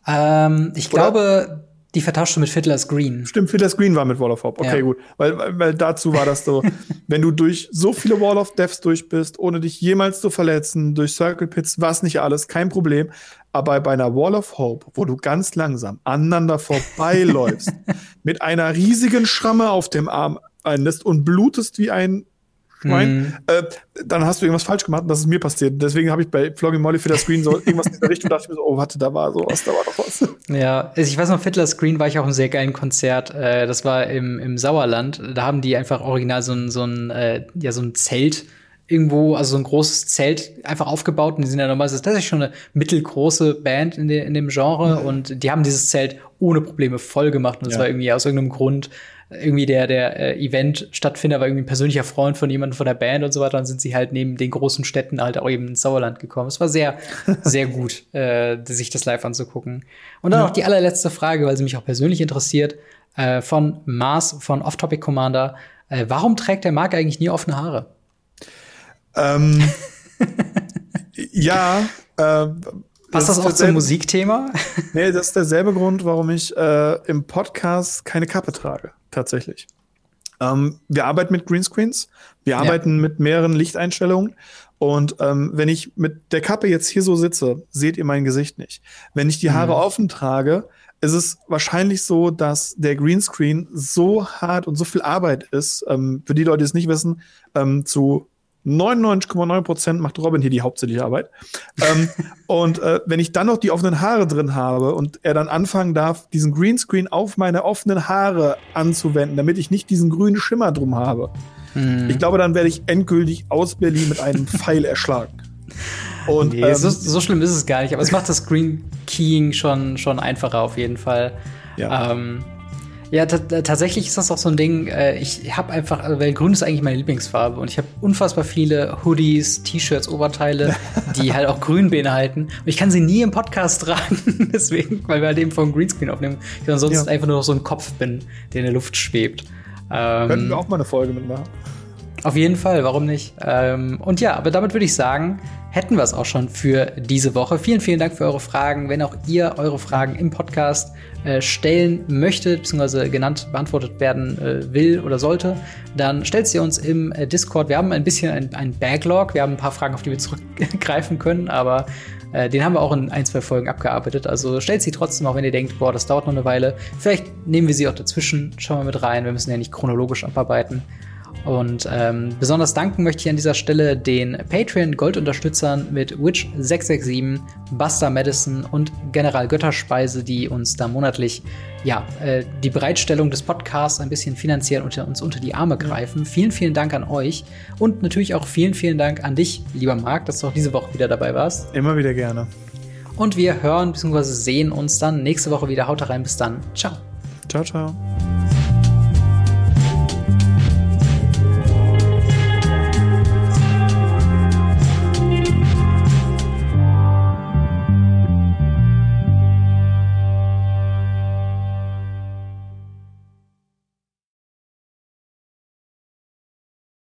Ähm, ich Oder? glaube, die vertauschte mit Fiddler's Green. Stimmt, Fiddler's Green war mit Wall of Hope. Okay, ja. gut. Weil, weil, weil dazu war das so, (laughs) wenn du durch so viele Wall of Deaths durch bist, ohne dich jemals zu verletzen, durch Circle Pits, was nicht alles, kein Problem. Aber bei einer Wall of Hope, wo du ganz langsam aneinander vorbeiläufst, (laughs) mit einer riesigen Schramme auf dem Arm einlässt und blutest wie ein Schwein, mhm. äh, dann hast du irgendwas falsch gemacht und das ist mir passiert. Deswegen habe ich bei Flogging Molly für das Screen so (laughs) irgendwas in der Richtung dachte ich mir so, oh, warte, da war sowas, da war doch was. Ja, also ich weiß noch, Fiddler Screen war ich auch ein sehr geilen Konzert. Äh, das war im, im Sauerland. Da haben die einfach original so ein, so ein, äh, ja, so ein Zelt irgendwo, also so ein großes Zelt einfach aufgebaut und die sind ja normalerweise tatsächlich schon eine mittelgroße Band in, de, in dem Genre mhm. und die haben dieses Zelt ohne Probleme voll gemacht und das ja. war irgendwie aus irgendeinem Grund irgendwie der, der äh, Event-Stattfinder war irgendwie ein persönlicher Freund von jemandem von der Band und so weiter. Dann sind sie halt neben den großen Städten halt auch eben ins Sauerland gekommen. Es war sehr, (laughs) sehr gut, äh, sich das live anzugucken. Und dann ja. noch die allerletzte Frage, weil sie mich auch persönlich interessiert, äh, von Mars, von Off-Topic Commander. Äh, warum trägt der Marc eigentlich nie offene Haare? Ähm, (laughs) ja, äh, Passt das, das auch zum Musikthema? (laughs) nee, das ist derselbe Grund, warum ich äh, im Podcast keine Kappe trage, tatsächlich. Ähm, wir arbeiten mit Greenscreens, wir ja. arbeiten mit mehreren Lichteinstellungen und ähm, wenn ich mit der Kappe jetzt hier so sitze, seht ihr mein Gesicht nicht. Wenn ich die Haare mhm. offen trage, ist es wahrscheinlich so, dass der Greenscreen so hart und so viel Arbeit ist, ähm, für die Leute, die es nicht wissen, ähm, zu 99,9 Prozent macht Robin hier die hauptsächliche Arbeit. ähm, (laughs) und äh, wenn ich dann noch die offenen Haare drin habe und er dann anfangen darf, diesen Greenscreen auf meine offenen Haare anzuwenden, damit ich nicht diesen grünen Schimmer drum habe, mhm. ich glaube, dann werde ich endgültig aus Berlin mit einem (laughs) Pfeil erschlagen. Und, nee, ähm, so, so, schlimm ist es gar nicht, aber es macht das Green Keying schon, schon einfacher auf jeden Fall. Ja. Ähm, ja, tatsächlich ist das auch so ein Ding. Äh, ich habe einfach, also, weil Grün ist eigentlich meine Lieblingsfarbe und ich habe unfassbar viele Hoodies, T-Shirts, Oberteile, (laughs) die halt auch grün beinhalten. Und ich kann sie nie im Podcast (laughs) tragen, deswegen, weil wir halt eben vom Greenscreen aufnehmen. Ich ansonsten ja. einfach nur noch so ein Kopf bin, der in der Luft schwebt. Ähm, Könnten wir auch mal eine Folge mitmachen. Auf jeden Fall, warum nicht? Ähm, und ja, aber damit würde ich sagen, hätten wir es auch schon für diese Woche. Vielen, vielen Dank für eure Fragen. Wenn auch ihr eure Fragen im Podcast äh, stellen möchtet, beziehungsweise genannt beantwortet werden äh, will oder sollte, dann stellt sie uns im äh, Discord. Wir haben ein bisschen ein, Backlog. Wir haben ein paar Fragen, auf die wir zurückgreifen können, aber den haben wir auch in ein, zwei Folgen abgearbeitet. Also stellt sie trotzdem, auch wenn ihr denkt, boah, das dauert noch eine Weile. Vielleicht nehmen wir sie auch dazwischen. Schauen wir mit rein. Wir müssen ja nicht chronologisch abarbeiten. Und ähm, besonders danken möchte ich an dieser Stelle den Patreon-Gold-Unterstützern mit Witch667, Buster Madison und General Götterspeise, die uns da monatlich ja, äh, die Bereitstellung des Podcasts ein bisschen finanziell unter uns unter die Arme greifen. Vielen, vielen Dank an euch und natürlich auch vielen, vielen Dank an dich, lieber Marc, dass du auch diese Woche wieder dabei warst. Immer wieder gerne. Und wir hören bzw. sehen uns dann nächste Woche wieder. Haut rein, bis dann. Ciao. Ciao, ciao.